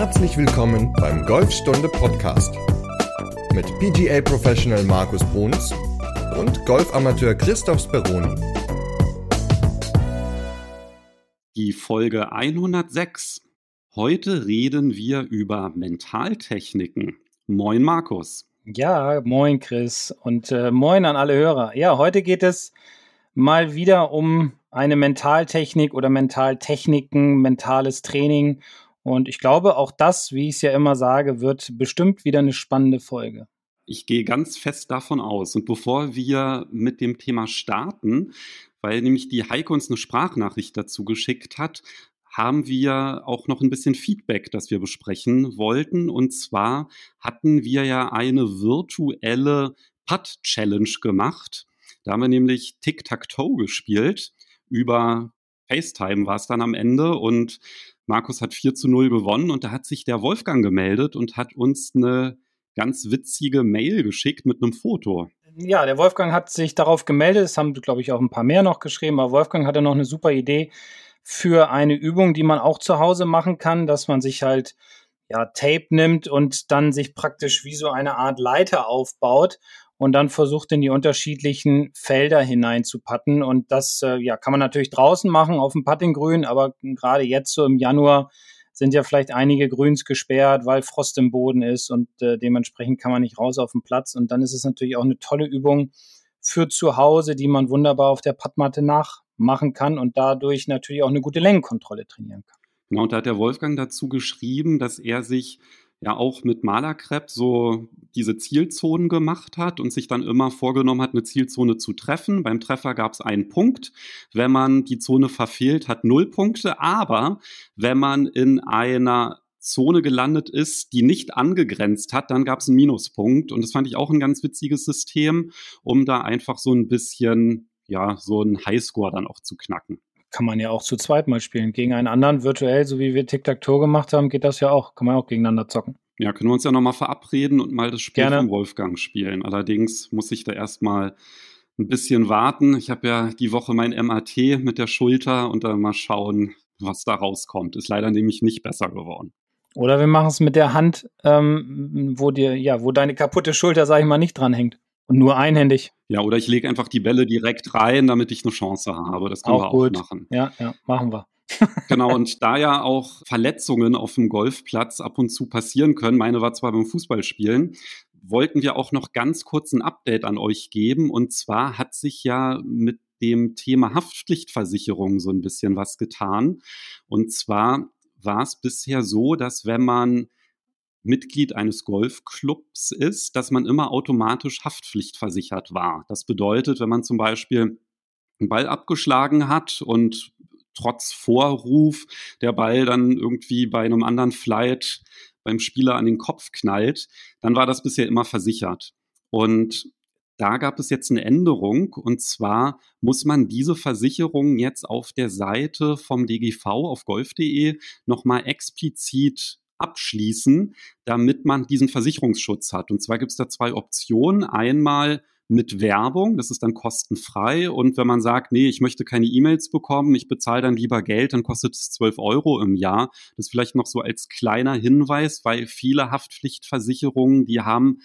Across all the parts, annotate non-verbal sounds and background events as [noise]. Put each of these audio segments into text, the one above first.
Herzlich willkommen beim Golfstunde Podcast mit PGA Professional Markus Bruns und Golfamateur Christoph Speroni. Die Folge 106. Heute reden wir über Mentaltechniken. Moin Markus. Ja, moin Chris und äh, moin an alle Hörer. Ja, heute geht es mal wieder um eine Mentaltechnik oder Mentaltechniken, mentales Training. Und ich glaube, auch das, wie ich es ja immer sage, wird bestimmt wieder eine spannende Folge. Ich gehe ganz fest davon aus. Und bevor wir mit dem Thema starten, weil nämlich die Heike uns eine Sprachnachricht dazu geschickt hat, haben wir auch noch ein bisschen Feedback, das wir besprechen wollten. Und zwar hatten wir ja eine virtuelle Putt-Challenge gemacht. Da haben wir nämlich Tic-Tac-Toe gespielt. Über FaceTime war es dann am Ende und Markus hat 4 zu 0 gewonnen und da hat sich der Wolfgang gemeldet und hat uns eine ganz witzige Mail geschickt mit einem Foto. Ja, der Wolfgang hat sich darauf gemeldet. Es haben, glaube ich, auch ein paar mehr noch geschrieben, aber Wolfgang hatte noch eine super Idee für eine Übung, die man auch zu Hause machen kann, dass man sich halt ja, Tape nimmt und dann sich praktisch wie so eine Art Leiter aufbaut und dann versucht in die unterschiedlichen Felder hineinzupatten. Und das äh, ja, kann man natürlich draußen machen auf dem Puttinggrün, aber gerade jetzt so im Januar sind ja vielleicht einige Grüns gesperrt, weil Frost im Boden ist und äh, dementsprechend kann man nicht raus auf den Platz. Und dann ist es natürlich auch eine tolle Übung für zu Hause, die man wunderbar auf der Puttmatte nachmachen kann und dadurch natürlich auch eine gute Längenkontrolle trainieren kann. Genau, und da hat der Wolfgang dazu geschrieben, dass er sich ja auch mit Malerkrepp so diese Zielzonen gemacht hat und sich dann immer vorgenommen hat, eine Zielzone zu treffen. Beim Treffer gab es einen Punkt. Wenn man die Zone verfehlt, hat null Punkte. Aber wenn man in einer Zone gelandet ist, die nicht angegrenzt hat, dann gab es einen Minuspunkt. Und das fand ich auch ein ganz witziges System, um da einfach so ein bisschen, ja, so einen Highscore dann auch zu knacken. Kann man ja auch zu zweit mal spielen. Gegen einen anderen virtuell, so wie wir Tic-Tac-Toe gemacht haben, geht das ja auch. Kann man auch gegeneinander zocken. Ja, können wir uns ja nochmal verabreden und mal das Spiel Gerne. von Wolfgang spielen. Allerdings muss ich da erstmal ein bisschen warten. Ich habe ja die Woche mein MAT mit der Schulter und dann mal schauen, was da rauskommt. Ist leider nämlich nicht besser geworden. Oder wir machen es mit der Hand, ähm, wo dir, ja, wo deine kaputte Schulter, sag ich mal, nicht dran hängt. Und nur einhändig. Ja, oder ich lege einfach die Bälle direkt rein, damit ich eine Chance habe. Das können auch wir gut. auch machen. Ja, ja, machen wir. [laughs] genau, und da ja auch Verletzungen auf dem Golfplatz ab und zu passieren können, meine war zwar beim Fußballspielen, wollten wir auch noch ganz kurz ein Update an euch geben. Und zwar hat sich ja mit dem Thema Haftpflichtversicherung so ein bisschen was getan. Und zwar war es bisher so, dass wenn man Mitglied eines Golfclubs ist, dass man immer automatisch haftpflichtversichert war. Das bedeutet, wenn man zum Beispiel einen Ball abgeschlagen hat und trotz Vorruf der Ball dann irgendwie bei einem anderen Flight beim Spieler an den Kopf knallt, dann war das bisher immer versichert. Und da gab es jetzt eine Änderung und zwar muss man diese Versicherung jetzt auf der Seite vom DGV auf golf.de nochmal explizit abschließen, damit man diesen Versicherungsschutz hat. Und zwar gibt es da zwei Optionen. Einmal mit Werbung, das ist dann kostenfrei. Und wenn man sagt, nee, ich möchte keine E-Mails bekommen, ich bezahle dann lieber Geld, dann kostet es 12 Euro im Jahr. Das vielleicht noch so als kleiner Hinweis, weil viele Haftpflichtversicherungen, die haben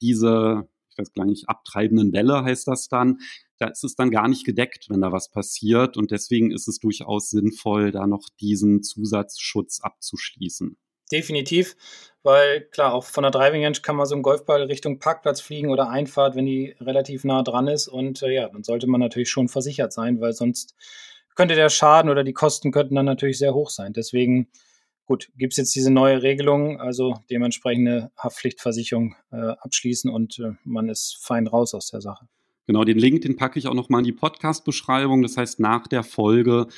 diese, ich weiß gar nicht, abtreibenden Welle heißt das dann. Da ist es dann gar nicht gedeckt, wenn da was passiert. Und deswegen ist es durchaus sinnvoll, da noch diesen Zusatzschutz abzuschließen definitiv, weil klar, auch von der Driving Range kann man so einen Golfball Richtung Parkplatz fliegen oder Einfahrt, wenn die relativ nah dran ist. Und äh, ja, dann sollte man natürlich schon versichert sein, weil sonst könnte der Schaden oder die Kosten könnten dann natürlich sehr hoch sein. Deswegen, gut, gibt es jetzt diese neue Regelung, also dementsprechende Haftpflichtversicherung äh, abschließen und äh, man ist fein raus aus der Sache. Genau, den Link, den packe ich auch nochmal in die Podcast-Beschreibung. Das heißt, nach der Folge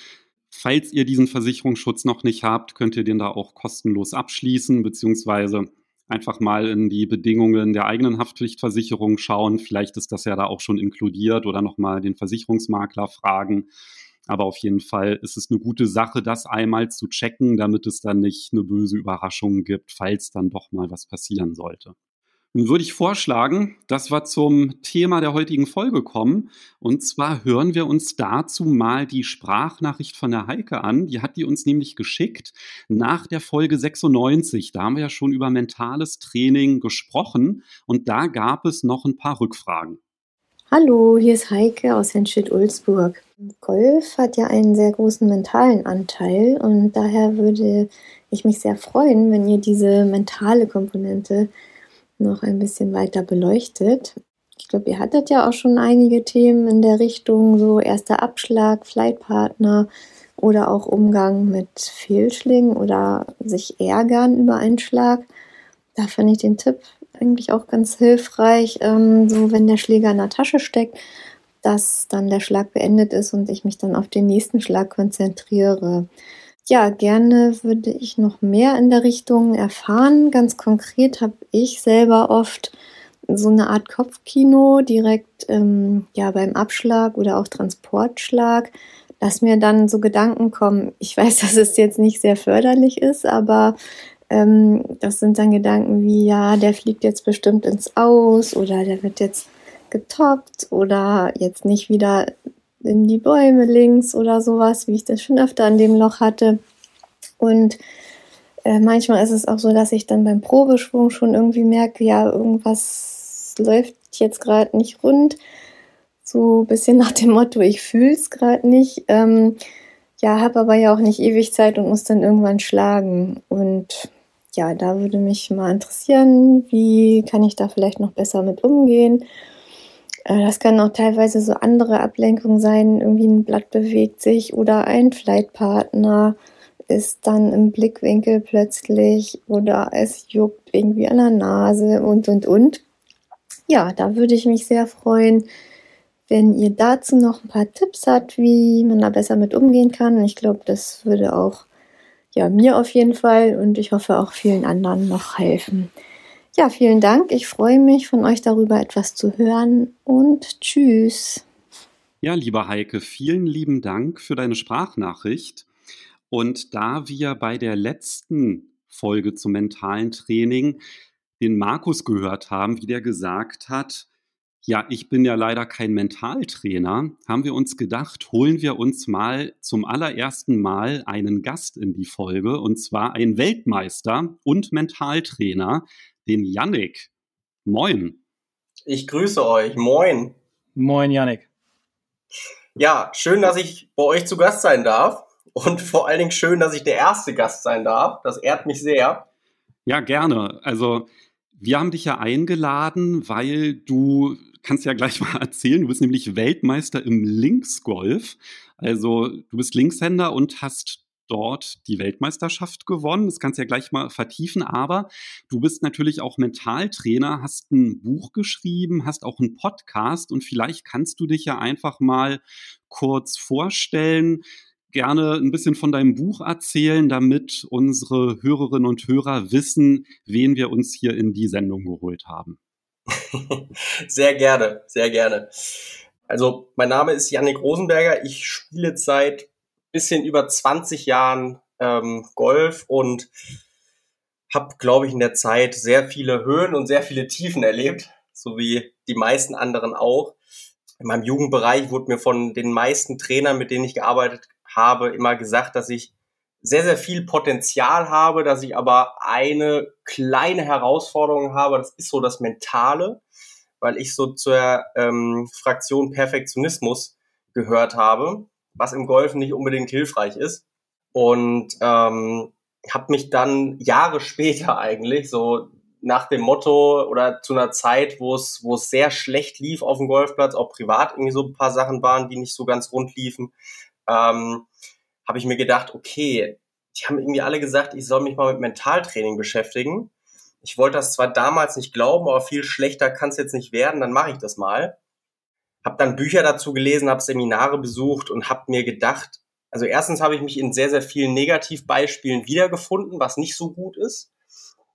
Falls ihr diesen Versicherungsschutz noch nicht habt, könnt ihr den da auch kostenlos abschließen, beziehungsweise einfach mal in die Bedingungen der eigenen Haftpflichtversicherung schauen. Vielleicht ist das ja da auch schon inkludiert oder nochmal den Versicherungsmakler fragen. Aber auf jeden Fall ist es eine gute Sache, das einmal zu checken, damit es dann nicht eine böse Überraschung gibt, falls dann doch mal was passieren sollte. Nun würde ich vorschlagen, dass wir zum Thema der heutigen Folge kommen. Und zwar hören wir uns dazu mal die Sprachnachricht von der Heike an. Die hat die uns nämlich geschickt nach der Folge 96. Da haben wir ja schon über mentales Training gesprochen und da gab es noch ein paar Rückfragen. Hallo, hier ist Heike aus Henstedt-Ulzburg. Golf hat ja einen sehr großen mentalen Anteil und daher würde ich mich sehr freuen, wenn ihr diese mentale Komponente noch ein bisschen weiter beleuchtet. Ich glaube, ihr hattet ja auch schon einige Themen in der Richtung, so erster Abschlag, Flightpartner oder auch Umgang mit Fehlschlägen oder sich ärgern über einen Schlag. Da fand ich den Tipp eigentlich auch ganz hilfreich, ähm, so wenn der Schläger in der Tasche steckt, dass dann der Schlag beendet ist und ich mich dann auf den nächsten Schlag konzentriere. Ja, gerne würde ich noch mehr in der Richtung erfahren. Ganz konkret habe ich selber oft so eine Art Kopfkino direkt ähm, ja beim Abschlag oder auch Transportschlag, dass mir dann so Gedanken kommen. Ich weiß, [laughs] dass es jetzt nicht sehr förderlich ist, aber ähm, das sind dann Gedanken wie ja, der fliegt jetzt bestimmt ins Aus oder der wird jetzt getoppt oder jetzt nicht wieder in die Bäume links oder sowas, wie ich das schon öfter an dem Loch hatte. Und äh, manchmal ist es auch so, dass ich dann beim Probeschwung schon irgendwie merke, ja, irgendwas läuft jetzt gerade nicht rund. So ein bisschen nach dem Motto, ich fühle es gerade nicht. Ähm, ja, habe aber ja auch nicht ewig Zeit und muss dann irgendwann schlagen. Und ja, da würde mich mal interessieren, wie kann ich da vielleicht noch besser mit umgehen. Äh, das kann auch teilweise so andere Ablenkungen sein, irgendwie ein Blatt bewegt sich oder ein Flightpartner ist dann im Blickwinkel plötzlich oder es juckt irgendwie an der Nase und und und. Ja, da würde ich mich sehr freuen, wenn ihr dazu noch ein paar Tipps habt, wie man da besser mit umgehen kann. Ich glaube, das würde auch ja mir auf jeden Fall und ich hoffe auch vielen anderen noch helfen. Ja, vielen Dank. Ich freue mich, von euch darüber etwas zu hören und tschüss. Ja, lieber Heike, vielen lieben Dank für deine Sprachnachricht. Und da wir bei der letzten Folge zum mentalen Training den Markus gehört haben, wie der gesagt hat, ja, ich bin ja leider kein Mentaltrainer, haben wir uns gedacht, holen wir uns mal zum allerersten Mal einen Gast in die Folge, und zwar einen Weltmeister und Mentaltrainer, den Yannick. Moin. Ich grüße euch. Moin. Moin, Yannick. Ja, schön, dass ich bei euch zu Gast sein darf. Und vor allen Dingen schön, dass ich der erste Gast sein darf. Das ehrt mich sehr. Ja, gerne. Also, wir haben dich ja eingeladen, weil du kannst ja gleich [laughs] mal erzählen. Du bist nämlich Weltmeister im Linksgolf. Also du bist Linkshänder und hast dort die Weltmeisterschaft gewonnen. Das kannst du ja gleich mal vertiefen. Aber du bist natürlich auch Mentaltrainer, hast ein Buch geschrieben, hast auch einen Podcast und vielleicht kannst du dich ja einfach mal kurz vorstellen gerne ein bisschen von deinem Buch erzählen, damit unsere Hörerinnen und Hörer wissen, wen wir uns hier in die Sendung geholt haben. [laughs] sehr gerne, sehr gerne. Also, mein Name ist Yannick Rosenberger. Ich spiele seit bisschen über 20 Jahren ähm, Golf und habe, glaube ich, in der Zeit sehr viele Höhen und sehr viele Tiefen erlebt, so wie die meisten anderen auch. In meinem Jugendbereich wurde mir von den meisten Trainern, mit denen ich gearbeitet habe, immer gesagt, dass ich sehr, sehr viel Potenzial habe, dass ich aber eine kleine Herausforderung habe, das ist so das Mentale, weil ich so zur ähm, Fraktion Perfektionismus gehört habe, was im Golf nicht unbedingt hilfreich ist. Und ähm, habe mich dann Jahre später [laughs] eigentlich, so nach dem Motto oder zu einer Zeit, wo es, wo es sehr schlecht lief auf dem Golfplatz, auch privat irgendwie so ein paar Sachen waren, die nicht so ganz rund liefen, ähm, habe ich mir gedacht, okay, die haben irgendwie alle gesagt, ich soll mich mal mit Mentaltraining beschäftigen. Ich wollte das zwar damals nicht glauben, aber viel schlechter kann es jetzt nicht werden, dann mache ich das mal. Hab dann Bücher dazu gelesen, habe Seminare besucht und habe mir gedacht, also erstens habe ich mich in sehr, sehr vielen Negativbeispielen wiedergefunden, was nicht so gut ist.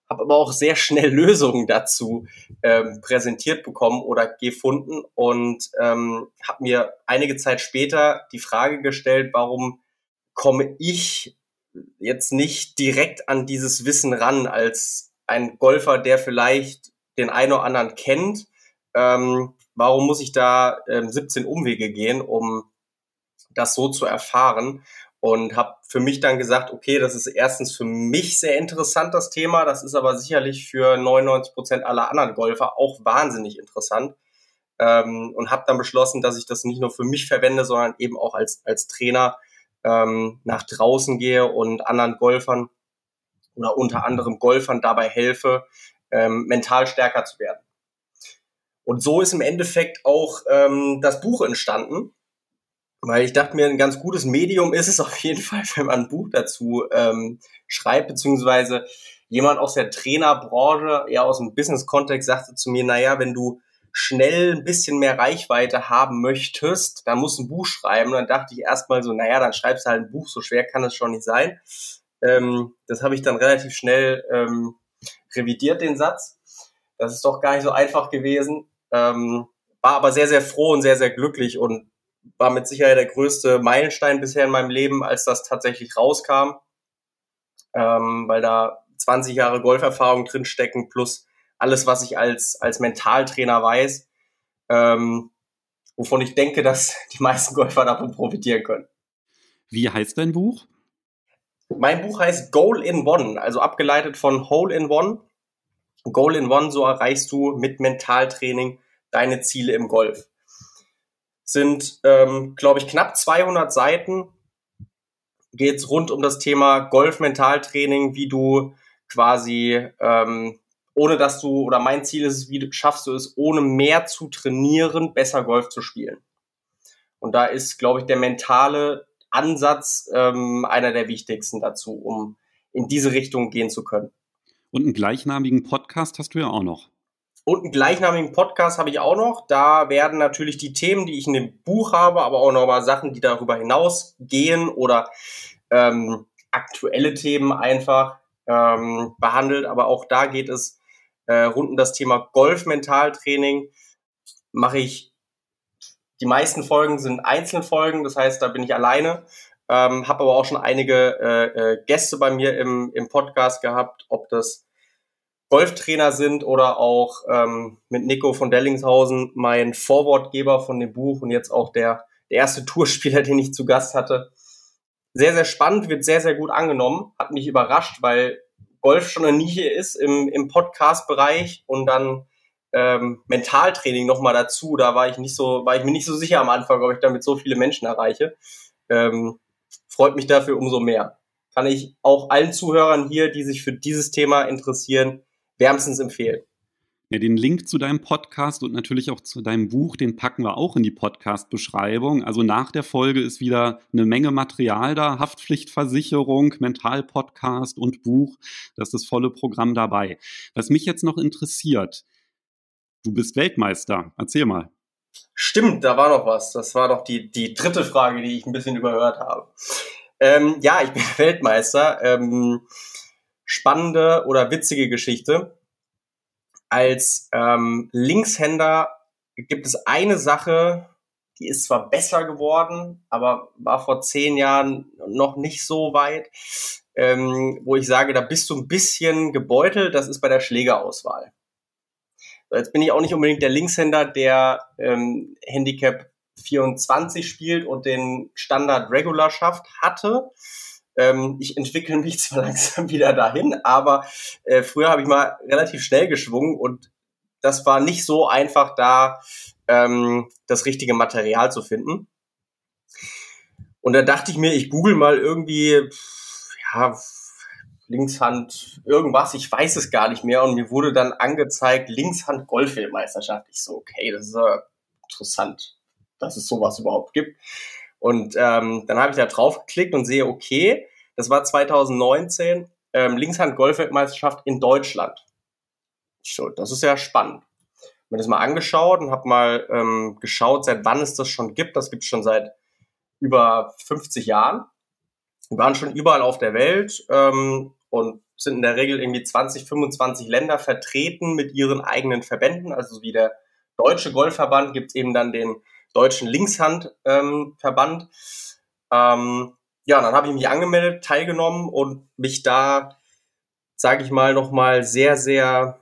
Habe aber auch sehr schnell [laughs] Lösungen dazu ähm, präsentiert bekommen oder gefunden und ähm, habe mir einige Zeit später die Frage gestellt, warum komme ich jetzt nicht direkt an dieses Wissen ran als ein Golfer, der vielleicht den einen oder anderen kennt, ähm, warum muss ich da ähm, 17 Umwege gehen, um das so zu erfahren? Und habe für mich dann gesagt, okay, das ist erstens für mich sehr interessant, das Thema. Das ist aber sicherlich für 99 Prozent aller anderen Golfer auch wahnsinnig interessant. Ähm, und habe dann beschlossen, dass ich das nicht nur für mich verwende, sondern eben auch als, als Trainer ähm, nach draußen gehe und anderen Golfern oder unter anderem Golfern dabei helfe, ähm, mental stärker zu werden. Und so ist im Endeffekt auch ähm, das Buch entstanden, weil ich dachte mir, ein ganz gutes Medium ist es auf jeden Fall, wenn man ein Buch dazu ähm, schreibt, beziehungsweise jemand aus der Trainerbranche, eher aus dem Business-Kontext, sagte zu mir, naja, wenn du schnell ein bisschen mehr Reichweite haben möchtest, dann musst du ein Buch schreiben. Dann dachte ich erstmal so, naja, dann schreibst du halt ein Buch, so schwer kann es schon nicht sein. Ähm, das habe ich dann relativ schnell ähm, revidiert, den Satz. Das ist doch gar nicht so einfach gewesen. Ähm, war aber sehr, sehr froh und sehr, sehr glücklich und war mit Sicherheit der größte Meilenstein bisher in meinem Leben, als das tatsächlich rauskam, ähm, weil da 20 Jahre Golferfahrung drinstecken plus alles, was ich als, als Mentaltrainer weiß, ähm, wovon ich denke, dass [laughs] die meisten Golfer davon profitieren können. Wie heißt dein Buch? Mein Buch heißt Goal in One, also abgeleitet von Hole in One. Goal in One, so erreichst du mit Mentaltraining deine Ziele im Golf. Sind, ähm, glaube ich, knapp 200 Seiten. Geht es rund um das Thema Golf-Mentaltraining, wie du quasi, ähm, ohne dass du, oder mein Ziel ist es, wie du, schaffst du es, ohne mehr zu trainieren, besser Golf zu spielen. Und da ist, glaube ich, der mentale Ansatz ähm, einer der wichtigsten dazu, um in diese Richtung gehen zu können. Und einen gleichnamigen Podcast hast du ja auch noch. Und einen gleichnamigen Podcast habe ich auch noch. Da werden natürlich die Themen, die ich in dem Buch habe, aber auch nochmal Sachen, die darüber hinaus gehen oder ähm, aktuelle Themen einfach ähm, behandelt. Aber auch da geht es äh, rund um das Thema Golf-Mentaltraining. Mache ich, die meisten Folgen sind Einzelfolgen, das heißt, da bin ich alleine. Ähm, habe aber auch schon einige äh, äh, Gäste bei mir im, im Podcast gehabt, ob das Golftrainer sind oder auch ähm, mit Nico von Dellingshausen, mein Vorwortgeber von dem Buch und jetzt auch der, der erste [laughs] Tourspieler, den ich zu Gast hatte. Sehr, sehr spannend, wird sehr, sehr gut angenommen. Hat mich überrascht, weil Golf schon eine Nische ist im, im Podcast-Bereich und dann ähm, Mentaltraining nochmal dazu. Da war ich nicht so, war ich mir nicht so sicher am Anfang, ob ich damit so viele Menschen erreiche. Ähm, freut mich dafür umso mehr. Kann ich auch allen Zuhörern hier, die sich für dieses Thema interessieren, wärmstens empfehlen. Ja, den Link zu deinem Podcast und natürlich auch zu deinem Buch, den packen wir auch in die Podcast-Beschreibung. Also nach der Folge ist wieder eine Menge Material da, Haftpflichtversicherung, Mental-Podcast und Buch. Das ist das volle Programm dabei. Was mich jetzt noch interessiert, du bist Weltmeister. Erzähl mal. Stimmt, da war noch was. Das war doch die, die dritte Frage, die ich ein bisschen überhört habe. Ähm, ja, ich bin [laughs] Weltmeister. Ähm, spannende oder witzige Geschichte. Als ähm, Linkshänder gibt es eine Sache, die ist zwar besser geworden, aber war vor zehn Jahren noch nicht so weit, ähm, wo ich sage, da bist du ein bisschen gebeutelt. Das ist bei der Schlägerauswahl. Jetzt bin ich auch nicht unbedingt der Linkshänder, der ähm, Handicap 24 spielt und den Standard Regular schafft, hatte. Ähm, ich entwickle mich [laughs] zwar langsam wieder dahin, aber äh, früher habe ich mal relativ schnell geschwungen und das war nicht so einfach, da ähm, das richtige Material zu finden. Und da dachte ich mir, ich google mal irgendwie, ja, Linkshand irgendwas, ich weiß es gar nicht mehr. Und mir wurde dann angezeigt, Linkshand Golfweltmeisterschaft. Ich so, okay, das ist ja interessant, dass es sowas überhaupt gibt. Und ähm, dann habe ich da drauf geklickt und sehe, okay, das war 2019, ähm, Linkshand Golfweltmeisterschaft in Deutschland. Ich so, das ist ja spannend. Mir das mal angeschaut und habe mal ähm, geschaut, seit wann es das schon gibt. Das gibt es schon seit über 50 Jahren. Wir waren schon überall auf der Welt ähm, und sind in der Regel irgendwie 20, 25 Länder vertreten mit ihren eigenen Verbänden. Also wie der Deutsche Golfverband gibt es eben dann den Deutschen Linkshandverband. Ähm, ähm, ja, dann habe ich mich angemeldet, teilgenommen und mich da, sage ich mal, nochmal sehr, sehr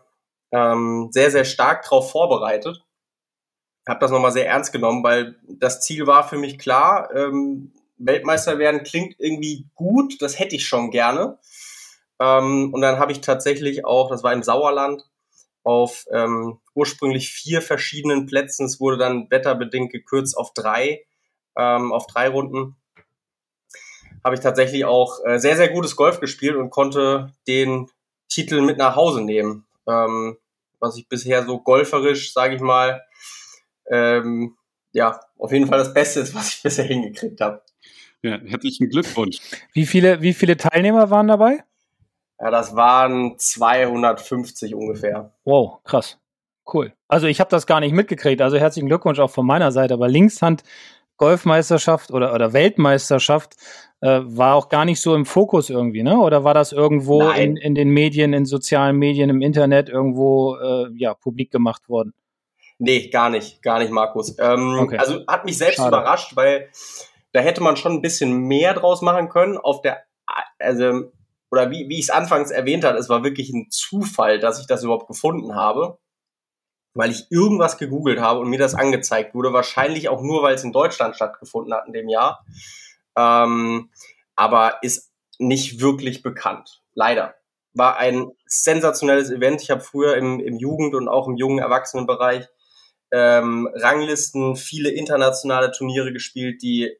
ähm, sehr, sehr stark darauf vorbereitet. Habe das nochmal sehr ernst genommen, weil das Ziel war für mich klar, ähm, Weltmeister werden klingt irgendwie gut, das hätte ich schon gerne. Ähm, und dann habe ich tatsächlich auch, das war im Sauerland, auf ähm, ursprünglich vier verschiedenen Plätzen, es wurde dann wetterbedingt gekürzt auf drei, ähm, auf drei Runden, habe ich tatsächlich auch äh, sehr, sehr gutes Golf gespielt und konnte den Titel mit nach Hause nehmen. Ähm, was ich bisher so golferisch, sage ich mal, ähm, ja, auf jeden Fall das Beste ist, was ich [laughs] bisher hingekriegt habe. Ja, herzlichen Glückwunsch. Wie viele, wie viele Teilnehmer waren dabei? Ja, das waren 250 ungefähr. Wow, krass. Cool. Also ich habe das gar nicht mitgekriegt. Also herzlichen Glückwunsch auch von meiner Seite. Aber Linkshand Golfmeisterschaft oder, oder Weltmeisterschaft äh, war auch gar nicht so im Fokus irgendwie, ne? Oder war das irgendwo in, in den Medien, in sozialen Medien, im Internet irgendwo äh, ja, publik gemacht worden? Nee, gar nicht, gar nicht, Markus. Ähm, okay. Also hat mich selbst Schade. überrascht, weil da hätte man schon ein bisschen mehr draus machen können. Auf der, also, oder wie, wie ich es anfangs erwähnt habe, es war wirklich ein Zufall, dass ich das überhaupt gefunden habe, weil ich irgendwas gegoogelt habe und mir das angezeigt wurde. Wahrscheinlich auch nur, weil es in Deutschland stattgefunden hat in dem Jahr. Ähm, aber ist nicht wirklich bekannt. Leider. War ein sensationelles Event. Ich habe früher im, im Jugend- und auch im jungen Erwachsenenbereich ähm, Ranglisten, viele internationale Turniere gespielt, die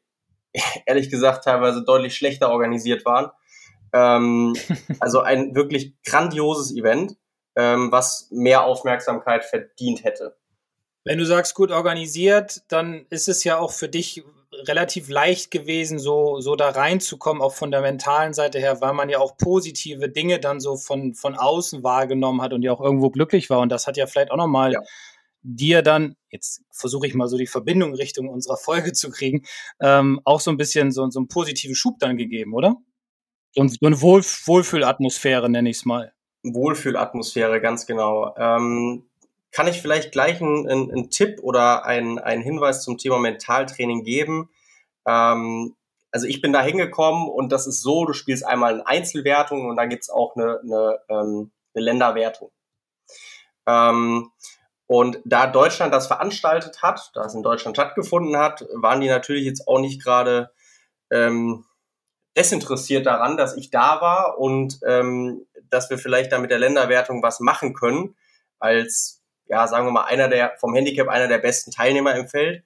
[laughs] ehrlich gesagt teilweise deutlich schlechter organisiert waren. Ähm, also ein wirklich grandioses Event, ähm, was mehr Aufmerksamkeit verdient hätte. Wenn du sagst gut organisiert, dann ist es ja auch für dich relativ leicht gewesen, so, so da reinzukommen, auch von der mentalen Seite her, weil man ja auch positive Dinge dann so von, von außen wahrgenommen hat und ja auch irgendwo glücklich war. Und das hat ja vielleicht auch nochmal ja dir dann, jetzt versuche ich mal so die Verbindung Richtung unserer Folge zu kriegen, ähm, auch so ein bisschen so, so einen positiven Schub dann gegeben, oder? So, so eine Wohl Wohlfühlatmosphäre, nenne ich es mal. Wohlfühlatmosphäre, ganz genau. Ähm, kann ich vielleicht gleich einen, einen Tipp oder einen, Hinweis zum Thema Mentaltraining geben? Ähm, also ich bin da hingekommen und das ist so, du spielst einmal eine Einzelwertung und dann gibt's auch eine, eine, ähm, eine Länderwertung. Ähm, und da Deutschland das veranstaltet hat, da es in Deutschland stattgefunden hat, waren die natürlich jetzt auch nicht gerade ähm, desinteressiert daran, dass ich da war und ähm, dass wir vielleicht da mit der Länderwertung was machen können, als, ja, sagen wir mal, einer der, vom Handicap einer der besten Teilnehmer im Feld.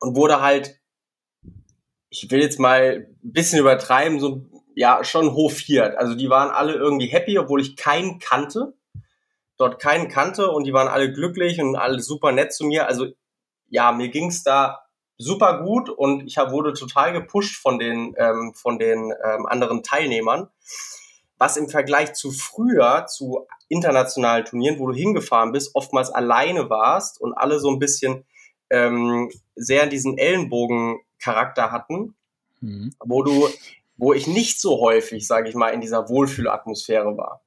Und wurde halt, ich will jetzt mal ein bisschen übertreiben, so, ja, schon hofiert. Also die waren alle irgendwie happy, obwohl ich keinen kannte dort keinen kannte und die waren alle glücklich und alle super nett zu mir. Also ja, mir ging's da super gut und ich hab, wurde total gepusht von den, ähm, von den ähm, anderen Teilnehmern. Was im Vergleich zu früher, zu internationalen Turnieren, wo du hingefahren bist, oftmals alleine warst und alle so ein bisschen ähm, sehr diesen Ellenbogen-Charakter hatten, mhm. wo du, wo ich nicht so häufig, sage ich mal, in dieser Wohlfühlatmosphäre war.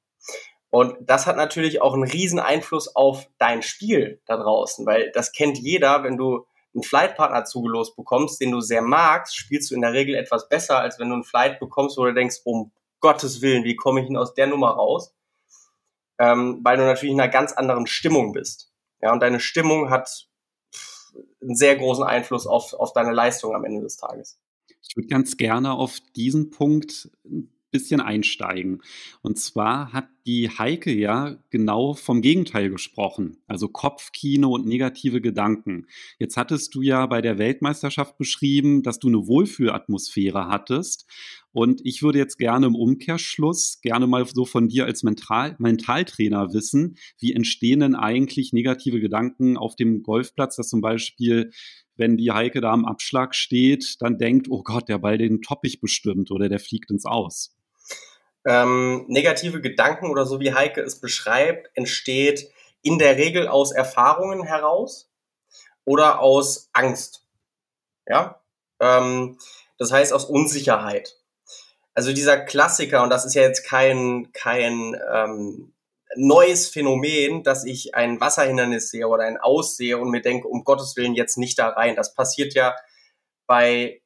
Und das hat natürlich auch einen riesen Einfluss auf dein Spiel da draußen, weil das kennt jeder, wenn du einen Flightpartner zugelost bekommst, den du sehr magst, spielst du in der Regel etwas besser, als wenn du einen Flight bekommst, wo du denkst, um Gottes Willen, wie komme ich denn aus der Nummer raus? Ähm, weil du natürlich in einer ganz anderen Stimmung bist. Ja, und deine Stimmung hat einen sehr großen Einfluss auf, auf deine Leistung am Ende des Tages. Ich würde ganz gerne auf diesen Punkt bisschen einsteigen. Und zwar hat die Heike ja genau vom Gegenteil gesprochen, also Kopfkino und negative Gedanken. Jetzt hattest du ja bei der Weltmeisterschaft beschrieben, dass du eine Wohlfühlatmosphäre hattest. Und ich würde jetzt gerne im Umkehrschluss gerne mal so von dir als Mental Mentaltrainer wissen, wie entstehen denn eigentlich negative Gedanken auf dem Golfplatz, dass zum Beispiel wenn die Heike da am Abschlag steht, dann denkt, oh Gott, der Ball den topp ich bestimmt oder der fliegt ins Aus. Ähm, negative Gedanken oder so wie Heike es beschreibt, entsteht in der Regel aus Erfahrungen heraus oder aus Angst. Ja, ähm, das heißt aus Unsicherheit. Also dieser Klassiker, und das ist ja jetzt kein, kein ähm, neues Phänomen, dass ich ein Wasserhindernis sehe oder ein Aussehe und mir denke, um Gottes Willen jetzt nicht da rein. Das passiert ja bei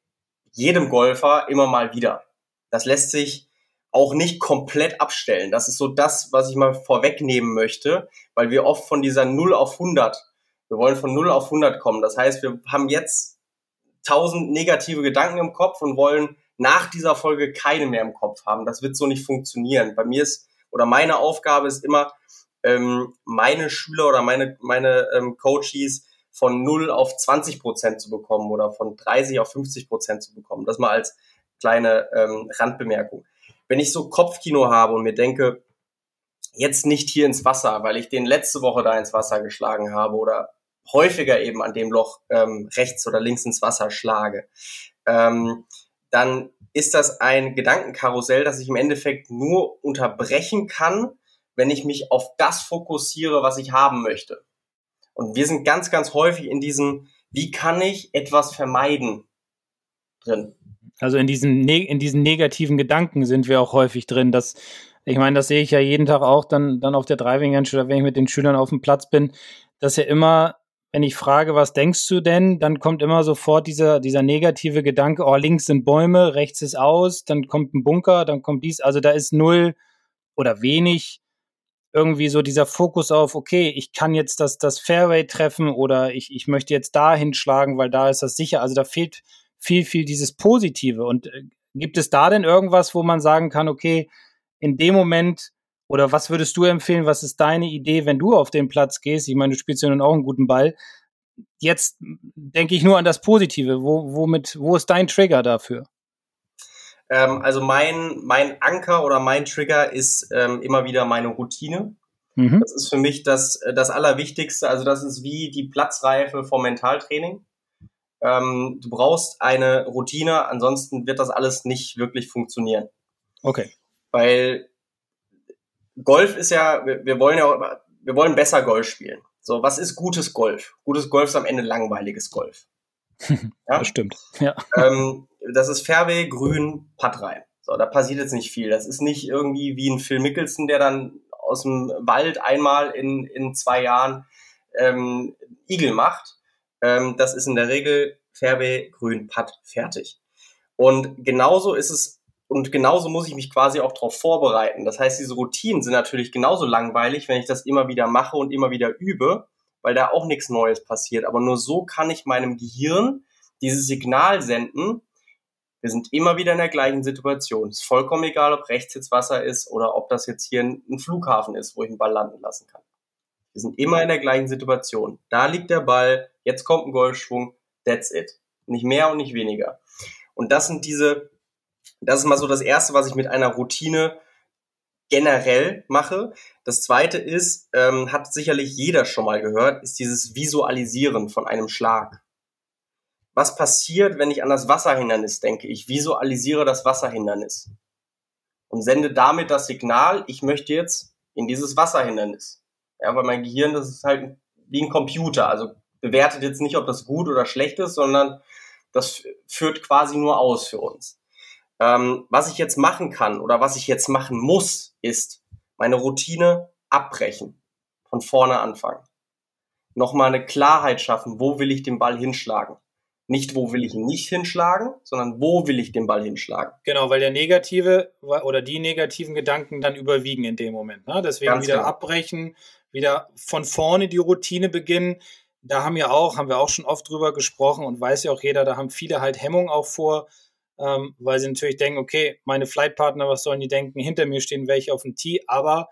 jedem Golfer immer mal wieder. Das lässt sich auch nicht komplett abstellen. Das ist so das, was ich mal vorwegnehmen möchte, weil wir oft von dieser 0 auf 100, wir wollen von 0 auf 100 kommen. Das heißt, wir haben jetzt 1000 negative Gedanken im Kopf und wollen nach dieser Folge keine mehr im Kopf haben. Das wird so nicht funktionieren. Bei mir ist, oder meine Aufgabe ist immer, ähm, meine Schüler oder meine, meine ähm, Coaches von 0 auf 20 Prozent zu bekommen oder von 30 auf 50 Prozent zu bekommen. Das mal als kleine ähm, Randbemerkung. Wenn ich so Kopfkino habe und mir denke, jetzt nicht hier ins Wasser, weil ich den letzte Woche da ins Wasser geschlagen habe oder häufiger eben an dem Loch ähm, rechts oder links ins Wasser schlage, ähm, dann ist das ein Gedankenkarussell, das ich im Endeffekt nur unterbrechen kann, wenn ich mich auf das fokussiere, was ich haben möchte. Und wir sind ganz, ganz häufig in diesem, wie kann ich etwas vermeiden drin. Also in diesen, in diesen negativen Gedanken sind wir auch häufig drin. Dass, ich meine, das sehe ich ja jeden Tag auch dann, dann auf der Driving Range oder wenn ich mit den Schülern auf dem Platz bin, dass ja immer, wenn ich frage, was denkst du denn, dann kommt immer sofort dieser, dieser negative Gedanke, oh, links sind Bäume, rechts ist aus, dann kommt ein Bunker, dann kommt dies. Also da ist null oder wenig irgendwie so dieser Fokus auf, okay, ich kann jetzt das, das Fairway treffen oder ich, ich möchte jetzt da hinschlagen, weil da ist das sicher. Also da fehlt viel, viel dieses Positive. Und äh, gibt es da denn irgendwas, wo man sagen kann, okay, in dem Moment oder was würdest du empfehlen, was ist deine Idee, wenn du auf den Platz gehst? Ich meine, du spielst ja nun auch einen guten Ball. Jetzt denke ich nur an das Positive. Wo, womit, wo ist dein Trigger dafür? Ähm, also mein, mein Anker oder mein Trigger ist ähm, immer wieder meine Routine. Mhm. Das ist für mich das, das Allerwichtigste. Also das ist wie die Platzreife vom Mentaltraining. Ähm, du brauchst eine Routine, ansonsten wird das alles nicht wirklich funktionieren. Okay. Weil Golf ist ja, wir, wir wollen ja, wir wollen besser Golf spielen. So, was ist gutes Golf? Gutes Golf ist am Ende langweiliges Golf. [laughs] Ja? Das stimmt. Ja. Ähm, das ist Fairway, Grün, Putt rein. So, da passiert jetzt nicht viel. Das ist nicht irgendwie wie ein Phil Mickelson, der dann aus dem Wald einmal in, in zwei Jahren ähm, Igel macht, ähm, das ist in der Regel Fairway, Grün, Putt, fertig. Und genauso ist es, und genauso muss ich mich quasi auch darauf vorbereiten. Das heißt, diese Routinen sind natürlich genauso langweilig, wenn ich das immer wieder mache und immer wieder übe, weil da auch nichts Neues passiert. Aber nur so kann ich meinem Gehirn dieses Signal senden, wir sind immer wieder in der gleichen Situation. Es ist vollkommen egal, ob rechts jetzt Wasser ist oder ob das jetzt hier ein Flughafen ist, wo ich einen Ball landen lassen kann. Wir sind immer in der gleichen Situation. Da liegt der Ball, jetzt kommt ein Golfschwung, that's it. Nicht mehr und nicht weniger. Und das sind diese, das ist mal so das erste, was ich mit einer Routine generell mache. Das zweite ist, ähm, hat sicherlich jeder schon mal gehört, ist dieses Visualisieren von einem Schlag. Was passiert, wenn ich an das Wasserhindernis denke? Ich visualisiere das Wasserhindernis und sende damit das Signal, ich möchte jetzt in dieses Wasserhindernis. Ja, weil mein Gehirn, das ist halt wie ein Computer. Also bewertet jetzt nicht, ob das gut oder schlecht ist, sondern das führt quasi nur aus für uns. Ähm, was ich jetzt machen kann oder was ich jetzt machen muss, ist meine Routine abbrechen. Von vorne anfangen. Nochmal eine Klarheit schaffen, wo will ich den Ball hinschlagen. Nicht, wo will ich ihn nicht hinschlagen, sondern wo will ich den Ball hinschlagen. Genau, weil der negative oder die negativen Gedanken dann überwiegen in dem Moment. Ne? Deswegen Ganz wieder genau. abbrechen, wieder von vorne die Routine beginnen. Da haben wir auch, haben wir auch schon oft drüber gesprochen und weiß ja auch jeder, da haben viele halt Hemmung auch vor, ähm, weil sie natürlich denken, okay, meine Flightpartner, was sollen die denken? Hinter mir stehen welche auf dem Tee, aber